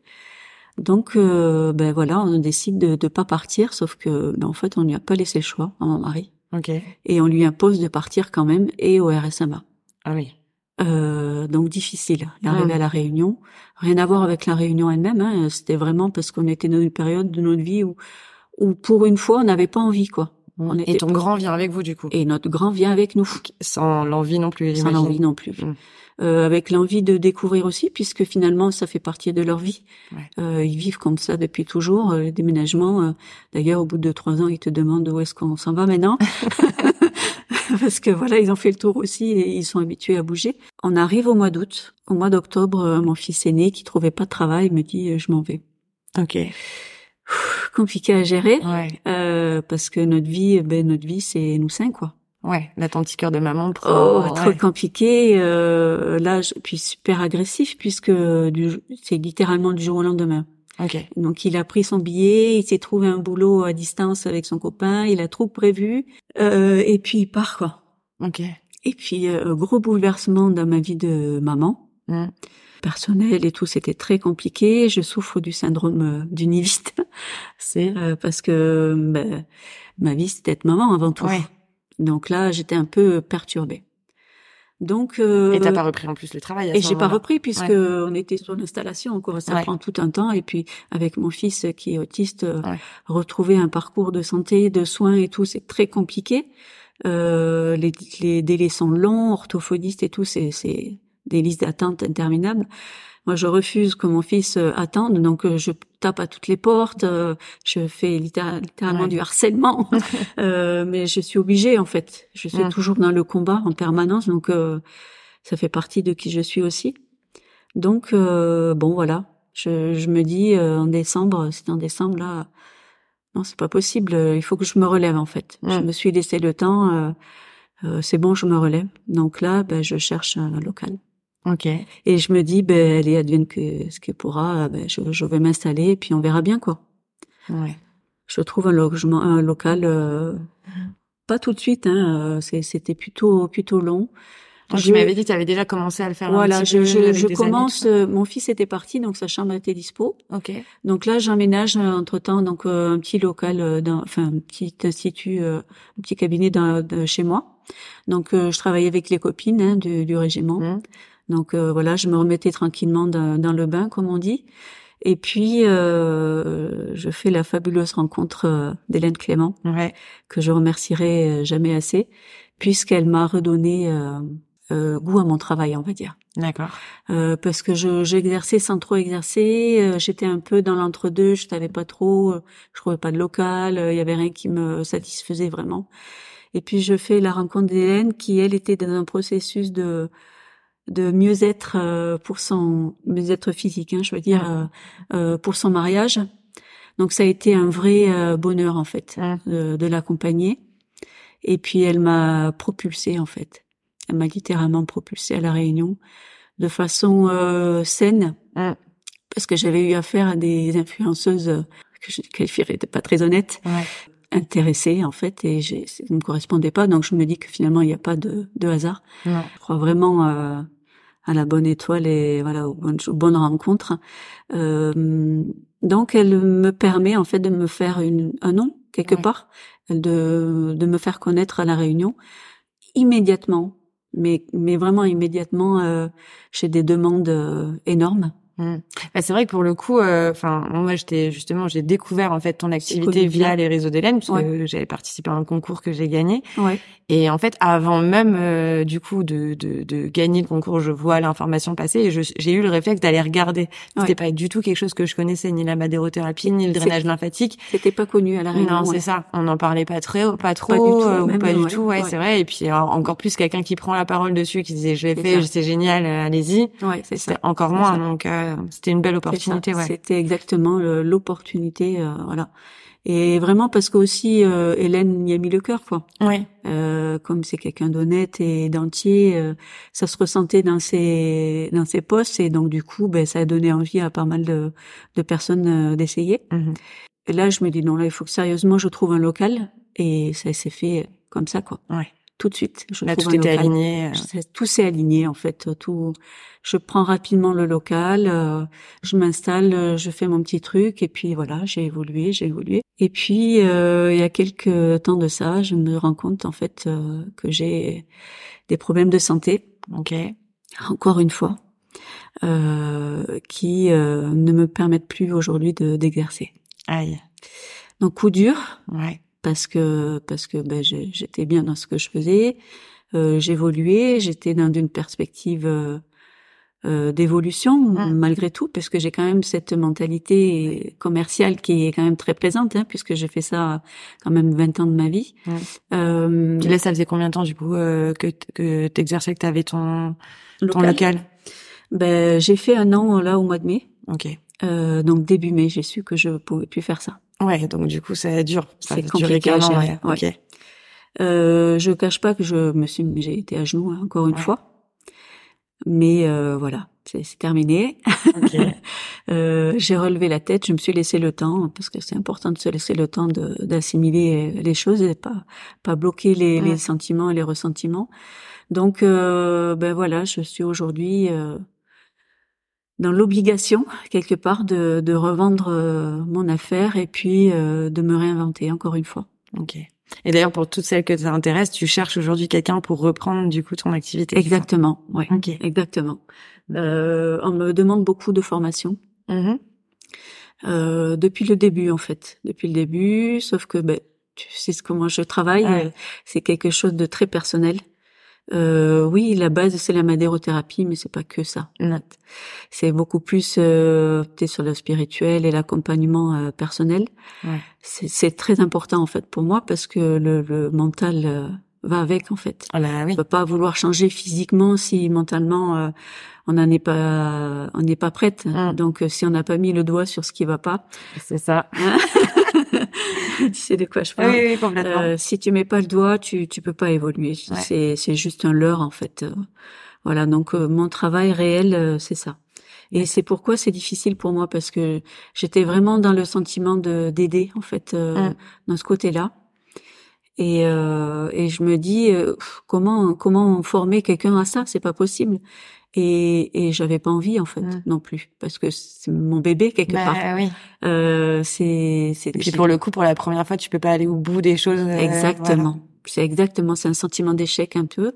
Donc euh, ben voilà, on décide de ne pas partir, sauf que ben, en fait on lui a pas laissé le choix à mon mari
Ok.
et on lui impose de partir quand même et au RSMA.
Ah oui.
Euh, donc difficile d'arriver
Mm.
à la Réunion. Rien à voir avec la Réunion elle-même. Hein. C'était vraiment parce qu'on était dans une période de notre vie où, où pour une fois on n'avait pas envie quoi. On
Et ton grand vient avec vous du coup,
Et notre grand vient avec nous.
sans l'envie non plus.
sans l'envie non plus.
Mm.
Euh, avec l'envie de découvrir aussi, puisque finalement ça fait partie de leur vie.
Ouais.
Euh, ils vivent comme ça depuis toujours. Euh, les déménagements, euh, d'ailleurs, au bout de trois ans, ils te demandent où est-ce qu'on s'en va maintenant, parce que voilà, ils ont fait le tour aussi et ils sont habitués à bouger. On arrive au mois d'août. Au mois d'octobre, euh, mon fils aîné, qui trouvait pas de travail, me dit euh, je m'en vais.
Ok.
Compliqué à gérer.
Ouais.
euh, parce que notre vie, ben notre vie, c'est nous cinq quoi.
Ouais. Là ton petit cœur de maman.
Oh,
ouais.
trop compliqué. Euh, là, je, puis super agressif puisque du- c'est littéralement du jour au lendemain.
Ok.
Donc il a pris son billet, il s'est trouvé un boulot à distance avec son copain, il a tout prévu euh, et puis il part quoi.
Ok.
Et puis euh, gros bouleversement dans ma vie de maman,
Mm.
Personnel et tout, c'était très compliqué. Je souffre du syndrome euh, du niviste, c'est euh, parce que ben, ma vie c'était être maman avant tout.
Ouais.
Donc là j'étais un peu perturbée. Donc euh,
Et t'as pas repris en plus le travail. à
et j'ai pas repris puisque on était sur l'installation encore, ça
Ouais.
prend tout un temps. Et puis avec mon fils qui est autiste, euh,
Ouais.
retrouver un parcours de santé, de soins et tout, c'est très compliqué. Euh, les, les délais sont longs, orthophonistes et tout, c'est c'est des listes d'attente interminables. Moi, je refuse que mon fils euh, attende, donc euh, je tape à toutes les portes, euh, je fais littéra- littéralement
Ouais.
du harcèlement, Euh, mais je suis obligée en fait. Je suis toujours dans le combat en permanence, donc euh, ça fait partie de qui je suis aussi. Donc euh, bon voilà, je, je me dis euh, en décembre, c'est en décembre là, non, c'est pas possible. Il faut que je me relève en fait. Je me suis laissé le temps. C'est bon, je me relève. Donc là, ben, je cherche un local.
Ok.
Et je me dis, ben, allez, advienne que ce qui pourra. Ben, je, je vais m'installer et puis on verra bien quoi.
Ouais.
Je trouve un logement, un local. Euh, pas tout de suite. Hein, c'était plutôt plutôt long.
Donc, je... m'avais dit que tu avais déjà commencé à le faire.
Voilà,
un
je,
peu
je, je commence.
amis,
euh, mon fils était parti, donc sa chambre était dispo.
Ok.
Donc là, j'emménage entre temps donc euh, un petit local, euh, dans, enfin un petit institut, euh, un petit cabinet dans, de chez moi. Donc euh, je travaillais avec les copines hein, du, du régiment.
Mhm.
Donc euh, voilà, je me remettais tranquillement dans, dans le bain, comme on dit. Et puis euh, je fais la fabuleuse rencontre euh, d'Hélène Clément,
Ouais.
que je remercierai euh, jamais assez, puisqu'elle m'a redonné euh, euh, goût à mon travail, on va dire.
D'accord.
Euh, parce que je j'exerçais sans trop exercer, euh, j'étais un peu dans l'entre-deux, je savais pas trop, je trouvais pas de local, euh, il y avait rien qui me satisfaisait vraiment. Et puis je fais la rencontre d'Hélène qui elle était dans un processus de de mieux-être euh, pour son mieux-être physique, hein, je veux dire euh, euh, pour son mariage. Donc ça a été un vrai euh, bonheur en fait de, de l'accompagner. Et puis elle m'a propulsée en fait. Elle m'a littéralement propulsée à la Réunion de façon euh, saine
Mhm.
parce que j'avais eu affaire à des influenceuses que je qualifierais de pas très honnêtes,
Ouais.
intéressées en fait et ça ne me correspondait pas. Donc je me dis que finalement il n'y a pas de, de hasard. Je crois vraiment euh, à la bonne étoile et voilà aux bonnes, aux bonnes rencontres. Euh, donc elle me permet en fait de me faire une, un nom quelque
Ouais.
part, de, de me faire connaître à la Réunion immédiatement, mais mais vraiment immédiatement. Euh, j'ai des demandes euh, énormes.
Mm. Bah, c'est vrai que pour le coup, euh, enfin moi j'étais justement j'ai découvert en fait ton activité via les réseaux d'Hélène puisque
Ouais.
j'avais participé à un concours que j'ai gagné
Ouais.
et en fait avant même euh, du coup de, de, de gagner le concours, je vois l'information passer et j'ai eu le réflexe d'aller regarder. C'était
Ouais.
pas du tout quelque chose que je connaissais ni la madérothérapie ni le drainage lymphatique.
C'était pas connu à la Réunion.
Non, c'est ça. On n'en parlait pas très, pas trop,
Pas du tout,
euh, ou
même,
pas du tout. Ouais, c'est vrai. Et puis alors, encore plus quelqu'un qui prend la parole dessus, qui disait je l'ai fait, c'est génial, euh, allez-y.
Ouais, c'est ça.
Encore moins. Donc c'était une belle opportunité. Ouais.
C'était exactement l'opportunité, euh, voilà. Et vraiment parce que aussi euh, Hélène y a mis le cœur, quoi.
Ouais.
Euh, comme c'est quelqu'un d'honnête et d'entier, euh, ça se ressentait dans ses dans ses postes et donc du coup, ben ça a donné envie à pas mal de de personnes euh, d'essayer.
Mhm.
Et là, je me dis non, là, il faut que sérieusement je trouve un local et ça s'est fait comme ça, quoi.
Ouais.
Tout de suite. Je
Là, tout était
local.
aligné. euh.
Tout s'est aligné en fait. Tout. Je prends rapidement le local, euh, je m'installe, euh, je fais mon petit truc et puis voilà, j'ai évolué, j'ai évolué. Et puis euh, il y a quelques temps de ça, je me rends compte en fait euh, que j'ai des problèmes de santé,
Ok.
encore une fois, euh, qui euh, ne me permettent plus aujourd'hui de d'exercer.
Aïe.
Donc coup dur,
Ouais.
Parce que parce que ben, j'étais bien dans ce que je faisais, euh, j'évoluais, j'étais dans une perspective euh, euh, d'évolution
Mm.
malgré tout, parce que j'ai quand même cette mentalité commerciale qui est quand même très présente, hein, puisque j'ai fait ça quand même 20 ans de ma vie.
Mm.
Euh,
Puis là, ça faisait combien de temps du coup euh, que que t'exerçais, que t'avais ton ton
local? Ben, j'ai fait un an là au mois de mai,
Ok.
euh, donc début mai, j'ai su que je pouvais plus faire ça.
Ouais. Donc du coup, ça dure. Ça
C'est
a duré
compliqué à gérer,
Ouais. Ok.
Euh, je cache pas que je me suis, j'ai été à genoux hein, encore une
Ouais.
fois, mais euh, voilà, c'est terminé.
Ok.
Euh, j'ai relevé la tête, je me suis laissé le temps parce que c'est important de se laisser le temps de- d'assimiler les choses et pas pas bloquer les, les sentiments et les ressentiments. Donc euh, ben voilà, je suis aujourd'hui euh, dans l'obligation quelque part de, de revendre euh, mon affaire et puis euh, de me réinventer encore une fois.
Ok. Et d'ailleurs, pour toutes celles que ça intéresse, tu cherches aujourd'hui quelqu'un pour reprendre du coup ton activité.
Exactement, ouais,
Ok.
exactement. Euh, on me demande beaucoup de formation.
Mhm.
Euh, depuis le début en fait, depuis le début. Sauf que ben, tu sais ce- comment je travaille,
Ouais.
euh, c'est quelque chose de très personnel. Euh, oui, la base c'est la madérothérapie, mais c'est pas que ça. C'est beaucoup plus euh, sur le spirituel et l'accompagnement euh, personnel.
Ouais.
C'est très important en fait pour moi parce que le, le mental euh, va avec en fait.
Ah bah oui.
On peut pas vouloir changer physiquement si mentalement euh, on n'en est pas on n'est pas prête.
Mm.
Donc si on n'a pas mis le doigt sur ce qui va pas,
C'est ça.
tu sais de quoi je parle.
Oui, oui complètement. Euh,
si tu mets pas le doigt, tu tu peux pas évoluer. C'est c'est juste un leurre en fait. Voilà, donc mon travail réel, c'est ça. Et c'est pourquoi c'est difficile pour moi parce que j'étais vraiment dans le sentiment de d'aider en fait euh, mm. dans ce côté-là. Et, euh, et je me dis euh, comment comment former quelqu'un à ça? C'est pas possible et, et j'avais pas envie en fait mm. non plus parce que c'est mon bébé quelque
bah,
part
oui.
euh, c'est c'est
et puis pour le coup pour la première fois tu peux pas aller au bout des choses euh,
exactement c'est exactement c'est un sentiment d'échec un peu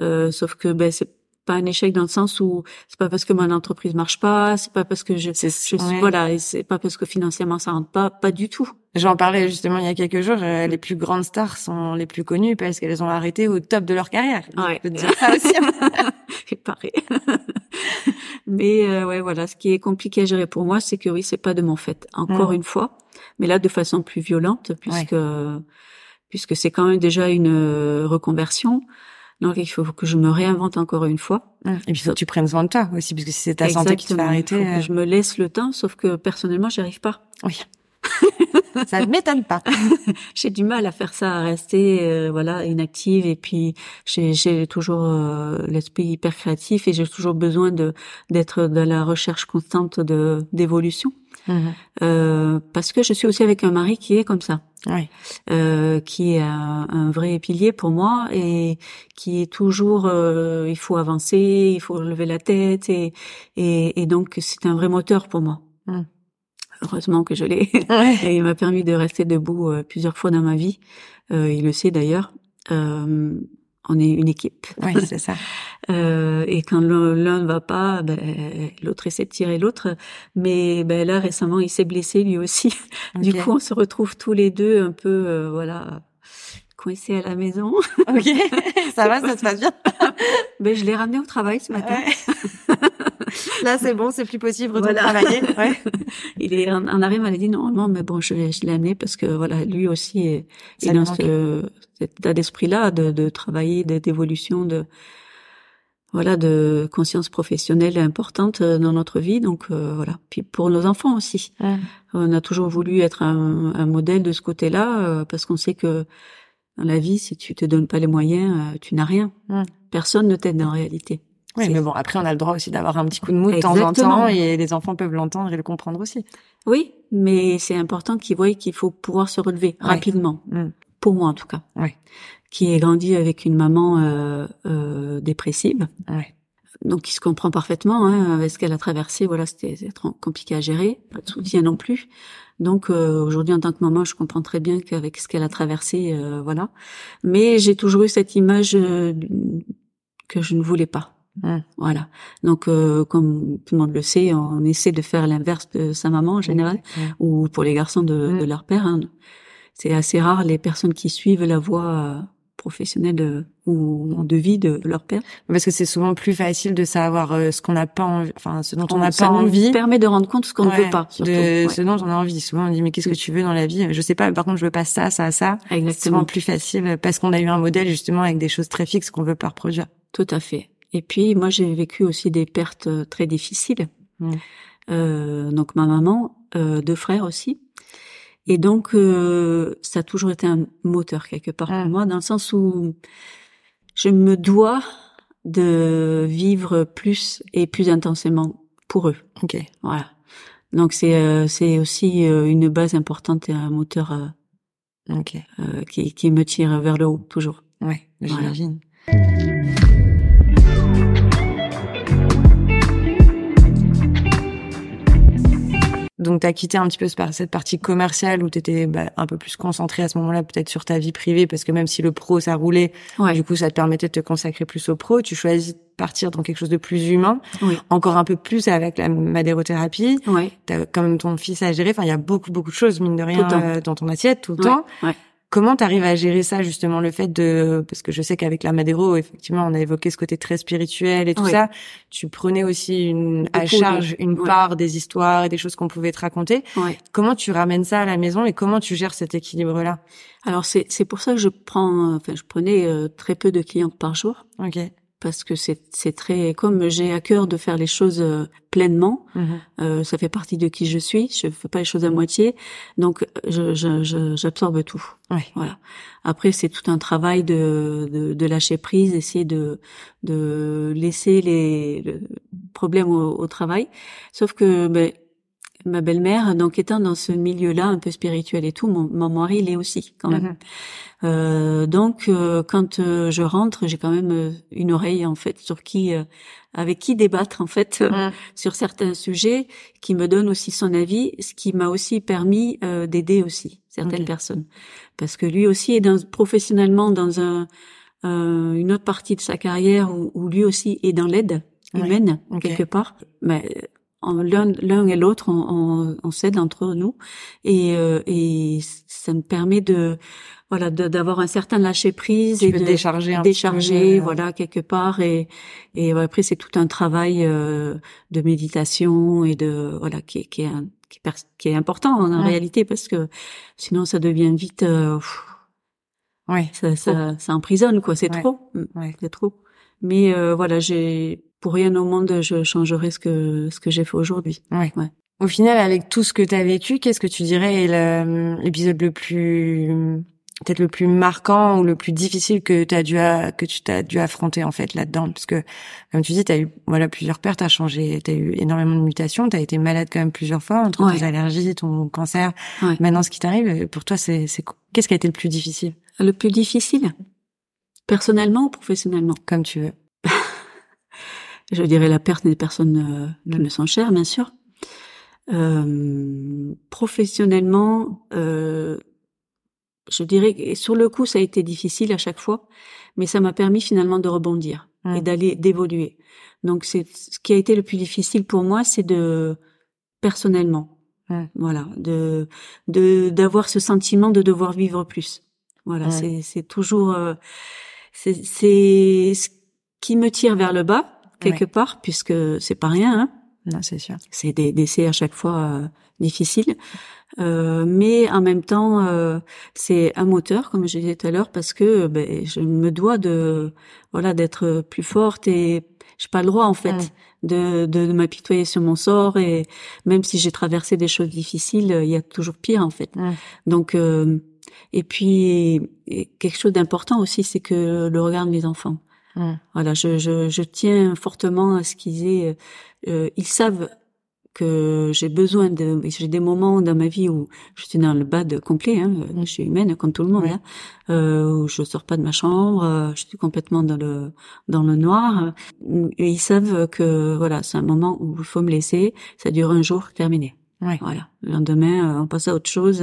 euh, sauf que ben c'est pas un échec dans le sens où c'est pas parce que mon entreprise marche pas, c'est pas parce que je, je voilà, c'est pas parce que financièrement ça rentre pas, pas du tout.
J'en parlais justement il y a quelques jours. Euh, les plus grandes stars sont les plus connues parce qu'elles ont arrêté au top de leur carrière.
Ouais.
Je peux te dire ça aussi.
c'est pareil. mais euh, ouais, voilà, ce qui est compliqué à gérer pour moi, c'est que oui, c'est pas de mon fait. Encore mm. une fois, mais là de façon plus violente puisque puisque c'est quand même déjà une euh, Donc il faut que je me réinvente encore une fois.
Et puis il faut que tu prennes soin de toi aussi, parce que c'est ta santé qui te fait arrêter. Il
faut que euh. je me laisse le temps, sauf que personnellement, j'y arrive pas.
Oui. ça ne m'étonne pas.
j'ai du mal à faire ça, à rester euh, voilà inactive et puis j'ai toujours euh, l'esprit hyper créatif et j'ai toujours besoin de d'être dans la recherche constante de d'évolution. Euh, parce que je suis aussi avec un mari qui est comme ça,
oui.
euh, qui est un, un, vrai pilier pour moi et qui est toujours, euh, il faut avancer, il faut lever la tête et et, et donc c'est un vrai moteur pour moi. Mhm. Heureusement que je l'ai. et il m'a permis de rester debout euh, plusieurs fois dans ma vie. Euh, il le sait d'ailleurs. Euh, on est une équipe.
Oui, c'est ça.
euh, et quand l'un ne va pas, ben, l'autre essaie de tirer l'autre. Mais ben, là, récemment, il s'est blessé lui aussi. Du coup, on se retrouve tous les deux un peu, euh, voilà, coincés à la maison.
ok, ça va, ça se passe bien.
ben, je l'ai ramené au travail ce matin.
Là, c'est bon, c'est plus possible de travailler. Ouais.
il est en, en arrêt maladie normalement, mais bon, je, je l'ai amené parce que voilà, lui aussi est, est dans ce, cet état d'esprit-là de, de travailler, d'évolution, de voilà, de conscience professionnelle importante euh, dans notre vie. Donc euh, voilà. Puis pour nos enfants aussi, on a toujours voulu être un, un modèle de ce côté-là euh, parce qu'on sait que dans la vie, si tu te donnes pas les moyens, tu n'as rien. Personne ne t'aide en réalité.
Oui, mais bon, après, on a le droit aussi d'avoir un petit coup de mou de temps en temps et les enfants peuvent l'entendre et le comprendre aussi.
Oui, mais c'est important qu'ils voient qu'il faut pouvoir se relever rapidement. Mm. Pour moi, en tout cas.
Oui.
Qui est grandi avec une maman euh, euh, dépressive.
Oui.
Donc, qui se comprend parfaitement hein, avec ce qu'elle a traversé. Voilà, c'était compliqué à gérer, pas de soutien non plus. Donc euh, aujourd'hui, en tant que maman, je comprends très bien qu'avec ce qu'elle a traversé, euh, voilà. Mais j'ai toujours eu cette image euh, que je ne voulais pas.
Mmh.
Voilà. Donc, euh, comme tout le monde le sait, on essaie de faire l'inverse de sa maman en général,
mmh.
ou pour les garçons de, mmh. de leur père. Hein. C'est assez rare les personnes qui suivent la voie euh, professionnelle de, ou de vie de leur père.
Parce que c'est souvent plus facile de savoir euh, ce qu'on n'a pas envie, enfin ce dont on n'a pas envie.
permet de rendre compte ce qu'on ne veut pas.
Surtout. De ce dont on a envie. Souvent on dit mais qu'est-ce que tu veux dans la vie? Je sais pas. Par contre je veux pas ça, ça, ça.
Exactement.
C'est souvent plus facile parce qu'on a eu un modèle justement avec des choses très fixes qu'on veut pas reproduire.
Tout à fait. Et puis moi j'ai vécu aussi des pertes euh, très difficiles.
Mmh.
Euh, donc ma maman, euh, deux frères aussi. Et donc euh, ça a toujours été un moteur quelque part pour mmh. moi, dans le sens où je me dois de vivre plus et plus intensément pour eux.
Ok.
Voilà. Donc c'est c'est aussi une base importante et un moteur
okay.
qui qui me tire vers le haut toujours.
Ouais, j'imagine. Donc, tu as quitté un petit peu cette partie commerciale où tu étais bah, un peu plus concentré à ce moment-là, peut-être sur ta vie privée, parce que même si le pro, ça roulait, du coup, ça te permettait de te consacrer plus au pro. Tu choisis de partir dans quelque chose de plus humain, encore un peu plus avec la madérothérapie.
Oui.
Tu as quand même ton fils à gérer. Enfin, il y a beaucoup, beaucoup de choses, mine de rien, euh, dans ton assiette tout le temps. Comment tu arrives à gérer ça justement le fait de parce que je sais qu'avec la Madero effectivement on a évoqué ce côté très spirituel et tout ça, tu prenais aussi une à charge une part des histoires et des choses qu'on pouvait te raconter. Comment tu ramènes ça à la maison et comment tu gères cet équilibre là
Alors c'est c'est pour ça que je prends enfin je prenais euh, très peu de clientes par jour.
OK.
Parce que c'est c'est très comme j'ai à cœur de faire les choses euh, pleinement.
Mhm.
euh, ça fait partie de qui je suis. Je fais pas les choses à moitié, donc je je- je- j'absorbe tout.
Ouais.
Voilà. Après, c'est tout un travail de, de, de lâcher prise, essayer de, de laisser les le problèmes au, au travail. Sauf que ben, ma belle-mère, donc étant dans ce milieu-là un peu spirituel et tout, mon, mon mari l'est aussi quand même.
Mhm.
Euh, donc, euh, quand euh, je rentre, j'ai quand même une oreille en fait sur qui, euh, avec qui débattre en fait
Mhm.
sur certains sujets, qui me donne aussi son avis, ce qui m'a aussi permis euh, d'aider aussi certaines personnes, parce que lui aussi est dans, professionnellement dans un, euh, une autre partie de sa carrière où, où lui aussi est dans l'aide humaine
Ok.
quelque part. Mais l'un l'un et l'autre, on, on, on s'aide entre nous et, euh, et ça me permet de voilà d'avoir un certain lâcher prise
Tu
et de
décharger un
décharger
peu, euh,
voilà quelque part et et après c'est tout un travail euh, de méditation et de voilà qui est qui est, un- qui est, pers- qui est important en,
Ouais.
réalité parce que sinon ça devient vite euh, pff,
Ouais.
ça, ça, ça emprisonne quoi c'est
Ouais.
trop
Ouais.
c'est trop mais euh, voilà j'ai pour rien au monde je changerais ce que ce que j'ai fait aujourd'hui
Ouais.
Ouais.
Au final, avec tout ce que tu as vécu, qu'est-ce que tu dirais est l'épisode le plus peut-être le plus marquant ou le plus difficile que tu as dû à- que tu t'as dû affronter en fait là-dedans? Parce que comme tu dis tu as eu voilà plusieurs pertes, tu as changé, tu as eu énormément de mutations, tu as été malade quand même plusieurs fois entre
Ouais.
tes allergies, ton cancer,
Ouais.
maintenant ce qui t'arrive, pour toi c'est c'est qu'est-ce qui a été le plus difficile?
Le plus difficile? Personnellement ou professionnellement?
Comme tu veux.
Je dirais la perte des personnes euh, qui me sont chères, bien sûr. Euh, professionnellement, euh, je dirais que sur le coup, ça a été difficile à chaque fois, mais ça m'a permis finalement de rebondir et d'aller d'évoluer. Donc, c'est ce qui a été le plus difficile pour moi, c'est de personnellement, voilà, de de d'avoir ce sentiment de devoir vivre plus. Voilà, c'est c'est toujours euh, c'est c'est ce qui me tire vers le bas quelque part, puisque c'est pas rien. Hein
Non, c'est sûr.
c'est des décès à chaque fois euh, difficiles. Euh, mais en même temps, euh, c'est un moteur, comme je disais tout à l'heure, parce que ben, je me dois de voilà d'être plus forte et j'ai pas le droit en fait
Mm.
de, de, de m'apitoyer sur mon sort et même si j'ai traversé des choses difficiles, il y a toujours pire en fait.
Mm.
Donc euh, et puis et quelque chose d'important aussi, c'est que le regard de mes enfants. Voilà, je, je, je tiens fortement à ce qu'ils aient. euh, ils savent que j'ai besoin de. J'ai des moments dans ma vie où je suis dans le bad complet. Hein, Je suis humaine comme tout le monde.
Ouais.
Hein, euh, où je sors pas de ma chambre. euh, je suis complètement dans le dans le noir. Et ils savent que voilà, c'est un moment où il faut me laisser. Ça dure un jour, terminé.
Ouais.
Voilà. Le lendemain, euh, on passe à autre chose.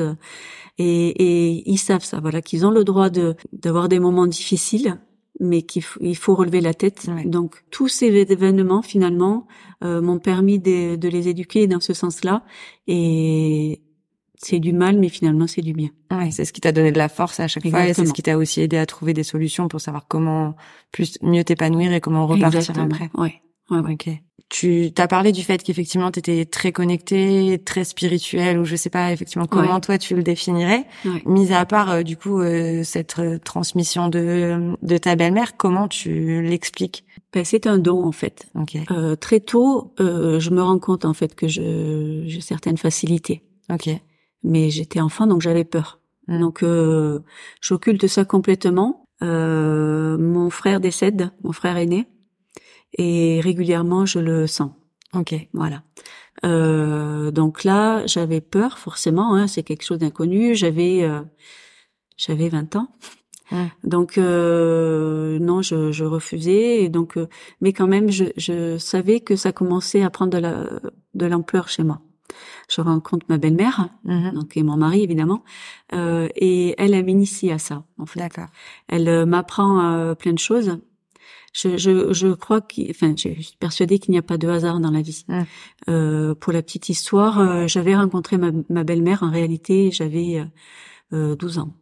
Et, et ils savent ça. Voilà, qu'ils ont le droit de d'avoir des moments difficiles, mais qu'il faut, il faut relever la tête.
Ouais.
Donc tous ces événements finalement euh, m'ont permis de, de les éduquer dans ce sens-là. Et c'est du mal, mais finalement c'est du bien.
Ouais, c'est ce qui t'a donné de la force à chaque fois et c'est ce qui t'a aussi aidé à trouver des solutions pour savoir comment plus mieux t'épanouir et comment repartir
Exactement.
après.
Ouais. Ouais, ouais.
Ok. Tu t'as parlé du fait qu'effectivement t'étais très connecté, très spirituel ou je sais pas effectivement comment
Ouais.
toi tu le définirais.
Ouais.
Mis à part euh, du coup euh, cette euh, transmission de de ta belle-mère, comment tu l'expliques?
Ben, c'est un don en fait.
Ok.
Euh, très tôt, euh, je me rends compte en fait que je j'ai certaines facilités.
Ok.
mais j'étais enfant donc j'avais peur.
Mm.
Donc euh, j'occulte ça complètement. Euh, mon frère décède, mon frère aîné, et régulièrement je le sens.
Ok.
Voilà. Euh, donc là j'avais peur forcément, hein, c'est quelque chose d'inconnu. J'avais euh, j'avais 20 ans. Donc euh, non, je, je refusais. Et donc, euh, mais quand même, je, je savais que ça commençait à prendre de la de l'ampleur chez moi. Je rencontre ma belle-mère,
Mhm.
donc et mon mari évidemment, euh, et elle, elle m'initie à ça. En fait,
D'accord.
elle euh, m'apprend plein de choses. Je, je, je crois qu'il, enfin, je suis persuadée qu'il n'y a pas de hasard dans la vie.
Mm.
Euh, pour la petite histoire, euh, j'avais rencontré ma, ma belle-mère. En réalité, j'avais euh, euh, 12 ans.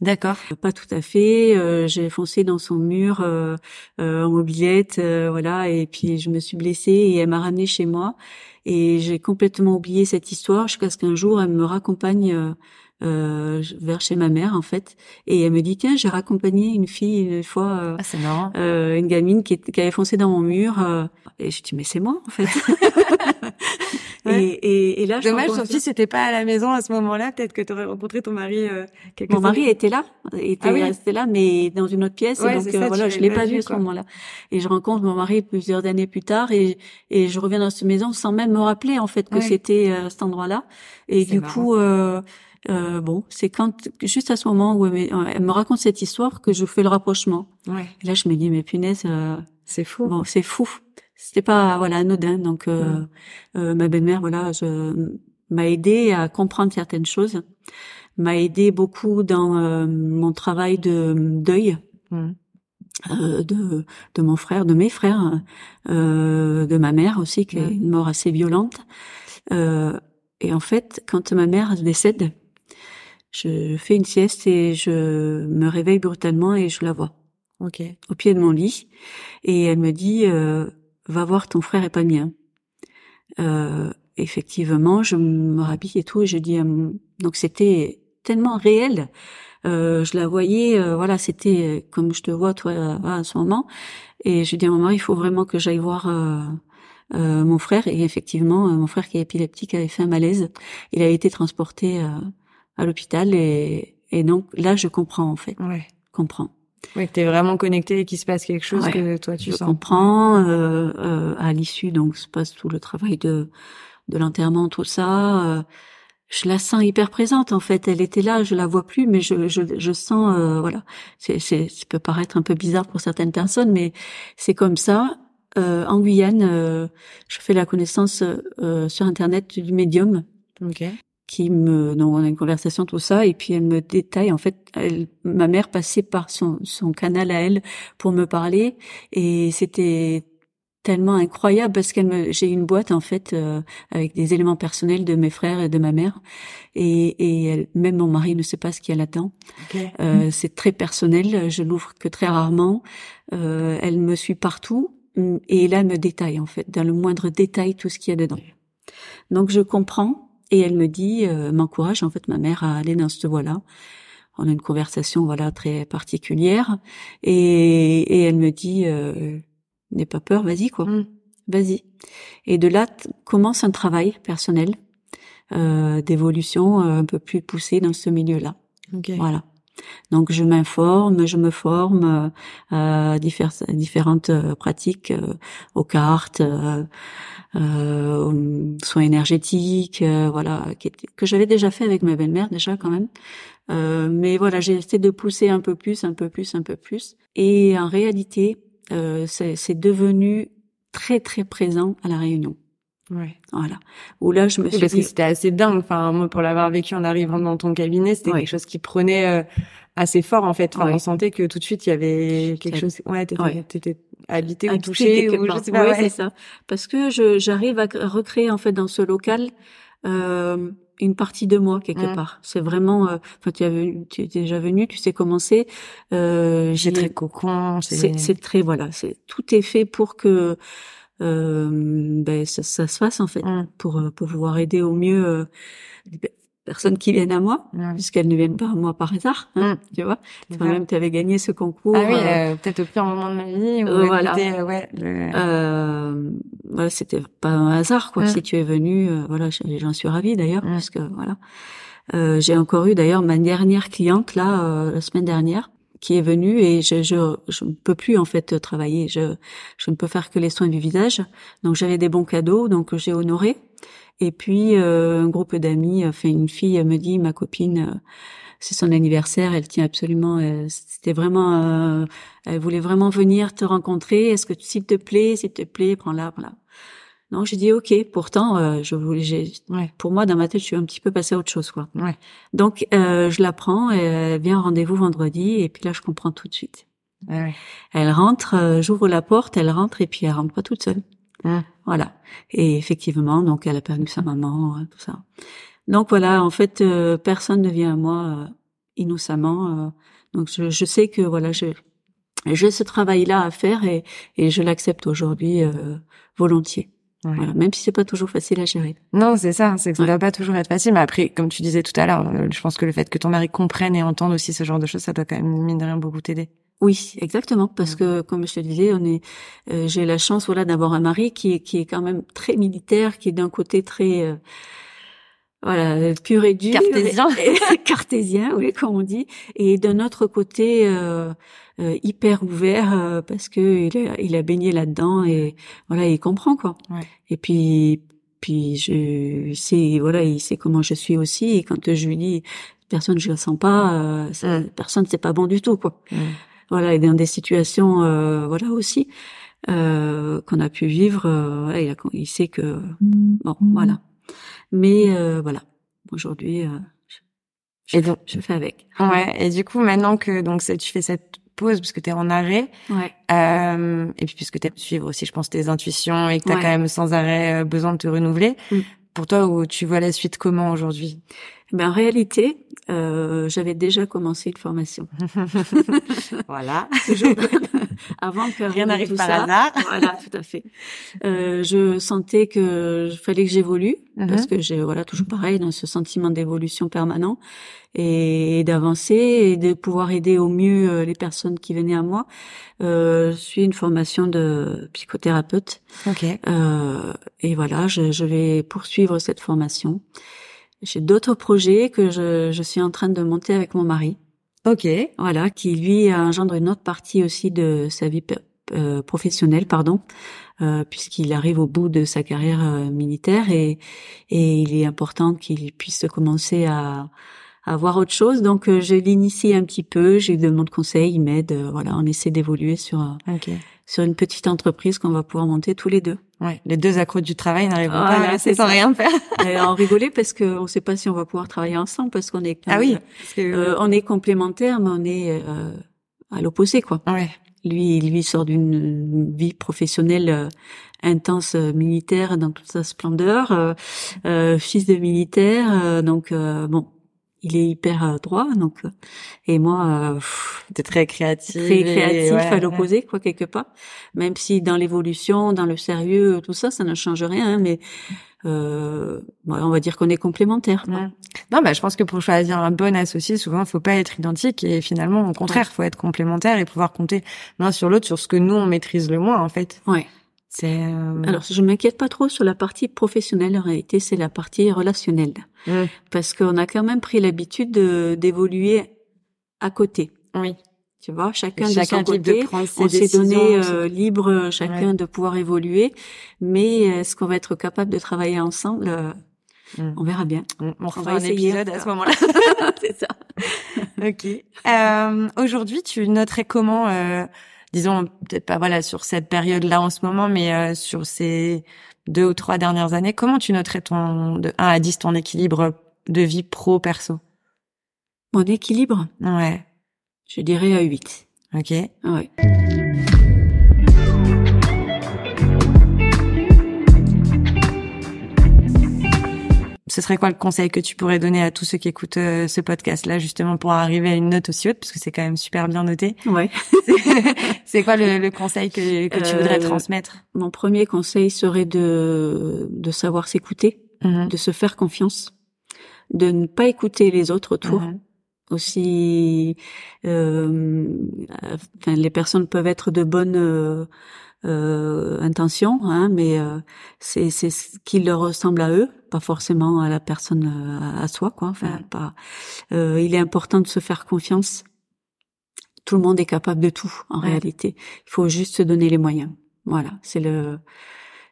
D'accord.
Pas tout à fait. euh, j'ai foncé dans son mur euh, euh, en mobilette, euh, voilà, et puis je me suis blessée et elle m'a ramenée chez moi. Et j'ai complètement oublié cette histoire jusqu'à ce qu'un jour elle me raccompagne euh, euh, vers chez ma mère en fait et elle me dit tiens j'ai raccompagné une fille une fois euh,
ah.
Euh, une gamine qui, qui, avait foncé dans mon mur euh, et je dis mais c'est moi en fait
ouais.
et, et, et, là
dommage ton fils n'était pas à la maison à ce moment-là peut-être que tu aurais rencontré ton mari euh,
mon mari était là était
ah oui.
resté là mais dans une autre pièce
ouais,
et donc
ça,
voilà je l'ai pas vu à ce moment-là et je rencontre mon mari plusieurs années plus tard et et je reviens dans cette maison sans même me rappeler en fait que
Ouais.
c'était euh, cet endroit-là et du
marrant.
coup euh, euh, bon, c'est quand juste à ce moment où elle me, elle me raconte cette histoire que je fais le rapprochement.
ouais
Et là, je me dis mais punaise, euh,
c'est fou
bon, c'est fou. C'était pas voilà anodin. Donc euh, euh, ma belle-mère, voilà, je, m'a aidé à comprendre certaines choses, m'a aidé beaucoup dans euh, mon travail de deuil euh, de de mon frère, de mes frères, euh, de ma mère aussi, qui est une mort assez violente. Euh, et en fait, quand ma mère décède, je fais une sieste et je me réveille brutalement et je la vois
ok
au pied de mon lit et elle me dit euh, va voir ton frère épamien. Euh, effectivement, je me rhabille et tout et je dis mon- donc c'était tellement réel. Euh, je la voyais, euh, voilà, c'était euh, comme je te vois toi euh, à ce moment. Et je dis à mon mari, il faut vraiment que j'aille voir euh, euh, mon frère. Et effectivement, euh, mon frère qui est épileptique avait fait un malaise. Il a été transporté euh, à l'hôpital et, et donc là, je comprends en fait,
ouais
comprends.
ouais que t'es vraiment connecté et qu'il se passe quelque chose
Ouais.
que toi tu
je
sens
comprends. Euh, euh, à l'issue, donc se passe tout le travail de de l'enterrement, tout ça. euh, je la sens hyper présente en fait. Elle était là, je la vois plus, mais je je, je sens euh, voilà. C'est c'est ça peut paraître un peu bizarre pour certaines personnes, mais c'est comme ça. Euh, en Guyane, euh, je fais la connaissance euh, sur internet du médium
ok
qui me donc on a une conversation tout ça et puis elle me détaille en fait elle, ma mère passait par son son canal à elle pour me parler et c'était tellement incroyable parce qu'elle me j'ai une boîte en fait euh, avec des éléments personnels de mes frères et de ma mère et et elle, même mon mari ne sait pas ce qu'il y a là-dedans. Euh, c'est très personnel je l'ouvre que très rarement. Euh, elle me suit partout et là elle me détaille en fait dans le moindre détail tout ce qu'il y a dedans. Donc je comprends et elle me dit, euh, m'encourage en fait ma mère à aller dans cette voie-là. On a une conversation voilà très particulière et, et elle me dit, euh, n'aie pas peur, vas-y quoi,
Mm.
vas-y. Et de là commence un travail personnel euh, d'évolution euh, un peu plus poussé dans ce milieu-là.
ok
Voilà. Donc je m'informe, je me forme euh, à diffère- à différentes euh, pratiques, euh, aux cartes, euh, euh, aux soins énergétiques, euh, voilà, que j'avais déjà fait avec ma belle-mère déjà quand même. Euh, mais voilà, j'ai essayé de pousser un peu plus, un peu plus, un peu plus. Et en réalité, euh, c'est devenu très très présent à la Réunion.
Ouais
Voilà. Où là, je me suis
parce que
dit,
c'était assez dingue. Enfin, moi, pour l'avoir vécu en arrivant dans ton cabinet, c'était
Ouais.
quelque chose qui prenait euh, assez fort, en fait. Enfin,
Ouais.
on sentait que tout de suite, il y avait quelque chose. Ouais, t'étais,
Ouais.
t'étais habité ou touché ou je sais pas.
Ouais, c'est ça. Parce que je j'arrive à cr- recréer en fait dans ce local euh, une partie de moi quelque
Mm.
part. C'est vraiment. euh, Enfin, tu, vu- tu es déjà venu, tu sais comment c'est. Euh, j'ai-
très cocon.
c'est c'est très voilà. C'est tout est fait pour que ben ça, ça se fasse en fait
Mm.
pour euh, pour pouvoir aider au mieux euh, les pe- personnes qui viennent à moi puisqu'elles ne viennent pas à moi par hasard. Hein, Tu vois. Toi-même, tu avais gagné ce concours.
Ah oui,
euh,
euh, peut-être au pire moment de ma vie. Où
Euh, voilà.
euh, ouais, le-
Euh, voilà, c'était pas un hasard quoi.
Mm.
Si tu es venu, euh, voilà, j'en suis ravie d'ailleurs
Mm.
parce que voilà. Euh, j'ai encore eu d'ailleurs ma dernière cliente là euh, la semaine dernière qui est venue et je je je ne peux plus en fait travailler. Je je ne peux faire que les soins du visage. Donc j'avais des bons cadeaux donc j'ai honoré. Et puis euh, un groupe d'amis, enfin une fille me dit ma copine euh, c'est son anniversaire, elle tient absolument, euh, c'était vraiment, euh, elle voulait vraiment venir te rencontrer. Est-ce que s'il te plaît, s'il te plaît, prends-la, voilà. Non, j'ai dit ok. Pourtant, euh, je voulais, j'ai,
Ouais.
pour moi dans ma tête, je suis un petit peu passée à autre chose, quoi.
Ouais.
Donc euh, je la prends, et elle vient rendez-vous vendredi, et puis là je comprends tout de suite.
Ouais.
Elle rentre, euh, j'ouvre la porte, elle rentre, et puis elle rentre pas toute seule.
Mm.
Voilà. Et effectivement, donc elle a perdu sa maman, euh, tout ça. Donc voilà, en fait, euh, personne ne vient à moi euh, innocemment. euh, donc je, je sais que voilà, je j'ai ce travail-là à faire et, et je l'accepte aujourd'hui euh, volontiers. Voilà, même si c'est pas toujours facile à gérer.
Non, c'est ça, c'est que ça ne va pas toujours être facile. Mais après, comme tu disais tout à l'heure, euh, je pense que le fait que ton mari comprenne et entende aussi ce genre de choses, ça doit quand même mine de rien beaucoup t'aider.
Oui, exactement, parce que comme je te disais, on est, euh, j'ai la chance voilà d'avoir un mari qui est qui est quand même très militaire, qui est d'un côté très euh, voilà pur et dur,
cartésien,
cartésien, oui comme on dit, et d'un autre côté euh, euh hyper ouvert parce que il a, il a baigné là-dedans et voilà il comprend quoi.
Ouais.
Et puis puis je sais voilà il sait comment je suis aussi et quand je lui dis personne je le sens pas, ça, mm. personne c'est pas bon du tout quoi. Mm voilà, et dans des situations, euh, voilà aussi euh, qu'on a pu vivre. Euh, il, il, sait que bon, voilà. Mais euh, voilà, aujourd'hui, je, et donc, je fais avec.
Ouais. Et du coup, maintenant que donc tu fais cette pause parce que tu es en arrêt.
Ouais.
Euh, et puis puisque tu aimes suivre aussi, je pense, tes intuitions et que tu as quand même sans arrêt besoin de te renouveler. Mm. Pour toi, où tu vois la suite comment aujourd'hui?
Ben, En réalité, euh, j'avais déjà commencé une formation.
voilà.
Avant que
rien n'arrive par
ça.
hasard.
voilà, tout à fait. Euh, je sentais que fallait que j'évolue mhm. parce que j'ai voilà toujours pareil dans ce sentiment d'évolution permanent et d'avancer et de pouvoir aider au mieux euh, les personnes qui venaient à moi. Euh, je suis une formation de psychothérapeute.
Ok.
Euh, et voilà, je, je vais poursuivre cette formation. J'ai d'autres projets que je, je, suis en train de monter avec mon mari.
Ok.
Voilà, qui lui engendre une autre partie aussi de sa vie euh, professionnelle, pardon, euh, puisqu'il arrive au bout de sa carrière euh, militaire et, et il est important qu'il puisse commencer à, à voir autre chose. Donc, euh, je l'initie un petit peu, j'ai demande conseil, il m'aide. voilà, on essaie d'évoluer sur sur une petite entreprise qu'on va pouvoir monter tous les deux.
Ouais, les deux accros du travail n'arriveront pas à rester sans rien faire.
Et en rigoler parce que on sait pas si on va pouvoir travailler ensemble parce qu'on est
ah oui,
euh, on est complémentaires mais on est euh, à l'opposé quoi.
Ouais.
Lui, lui sort d'une vie professionnelle euh, intense euh, militaire dans toute sa splendeur, fils de militaire, donc bon, il est hyper euh, droit donc euh, et moi
euh, très créatif
très créatif à l'opposé quoi quelque part même si dans l'évolution dans le sérieux tout ça ça ne change rien hein, mais euh, on va dire qu'on est complémentaires.
Non, bah, je pense que pour choisir un bon associé, souvent, il faut pas être identique et finalement, au contraire, il faut être complémentaire et pouvoir compter l'un sur l'autre sur ce que nous on maîtrise le moins, en fait.
Ouais.
Euh...
alors je m'inquiète pas trop sur la partie professionnelle en réalité c'est la partie relationnelle
mmh.
parce qu'on a quand même pris l'habitude de d'évoluer à côté.
Oui.
Tu vois, chacun, de son côté, on s'est donné euh, libre chacun de pouvoir évoluer, mais est-ce qu'on va être capable de travailler ensemble euh, mmh. On verra bien.
On, on, fera un épisode à ce moment-là.
c'est ça.
ok. Euh, Aujourd'hui, tu noterais comment euh, disons peut-être pas voilà sur cette période-là en ce moment, mais euh, sur ces deux ou trois dernières années, comment tu noterais ton de 1 à 10 ton équilibre de vie pro perso
Mon équilibre?
Ouais.
Je dirais à 8.
OK.
Ouais.
Ce serait quoi le conseil que tu pourrais donner à tous ceux qui écoutent euh, ce podcast-là, justement pour arriver à une note aussi haute, parce que c'est quand même super bien noté.
Ouais.
c'est quoi le, le, conseil que, que tu voudrais euh, transmettre?
Mon premier conseil serait de de savoir s'écouter,
mm-hmm.
de se faire confiance, de ne pas écouter les autres autour. Mm-hmm. Aussi, euh, enfin, les personnes peuvent être de bonnes euh, euh, intention, hein, mais c'est c'est ce qui leur ressemble à eux, pas forcément à la personne euh, à, soi, quoi. Enfin, pas. Euh, il est important de se faire confiance. Tout le monde est capable de tout en réalité. Il faut juste se donner les moyens. Voilà, c'est le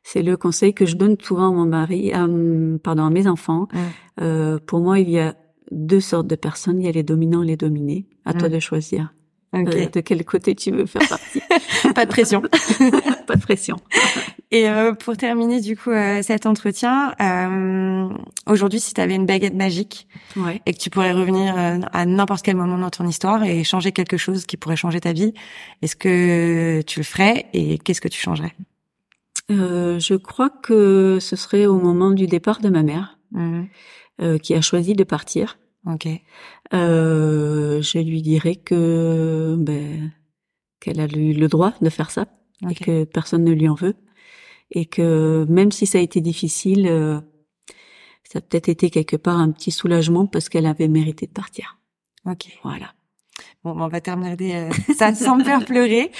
c'est le conseil que je donne souvent à mon mari, à, pardon, à mes enfants. Euh, pour moi, il y a deux sortes de personnes. Il y a les dominants et les dominés. À toi de choisir.
Okay.
de quel côté tu veux faire partie.
pas de pression.
pas de pression.
Et euh, pour terminer du coup euh, cet entretien, euh, aujourd'hui si tu avais une baguette magique
ouais.
et que tu pourrais revenir euh, à n'importe quel moment dans ton histoire et changer quelque chose qui pourrait changer ta vie, est-ce que tu le ferais et qu'est-ce que tu changerais?
Euh, Je crois que ce serait au moment du départ de ma mère
mmh.
qui a choisi de partir.
Ok.
Euh, je lui dirais que ben, qu'elle a eu le droit de faire ça
okay.
et que personne ne lui en veut et que même si ça a été difficile, euh, ça a peut-être été quelque part un petit soulagement parce qu'elle avait mérité de partir.
Ok.
Voilà.
Bon, on va terminer euh, ça sans me faire pleurer.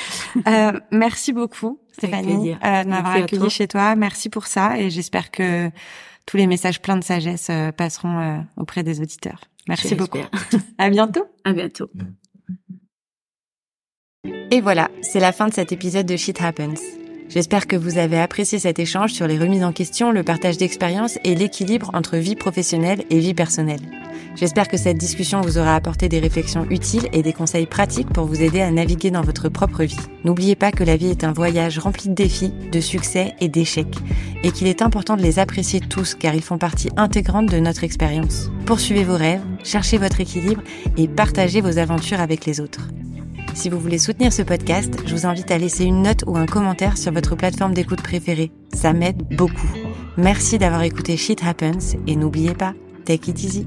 Euh, merci beaucoup, Stéphanie, euh, de m'avoir accueilli chez toi. Merci pour ça et j'espère que tous les messages pleins de sagesse euh, passeront euh, auprès des auditeurs. Merci beaucoup. à bientôt.
À bientôt.
Et voilà, c'est la fin de cet épisode de Shit Happens. J'espère que vous avez apprécié cet échange sur les remises en question, le partage d'expériences et l'équilibre entre vie professionnelle et vie personnelle. J'espère que cette discussion vous aura apporté des réflexions utiles et des conseils pratiques pour vous aider à naviguer dans votre propre vie. N'oubliez pas que la vie est un voyage rempli de défis, de succès et d'échecs, et qu'il est important de les apprécier tous car ils font partie intégrante de notre expérience. Poursuivez vos rêves, cherchez votre équilibre et partagez vos aventures avec les autres. Si vous voulez soutenir ce podcast, je vous invite à laisser une note ou un commentaire sur votre plateforme d'écoute préférée. Ça m'aide beaucoup. Merci d'avoir écouté Shit Happens et n'oubliez pas, take it easy.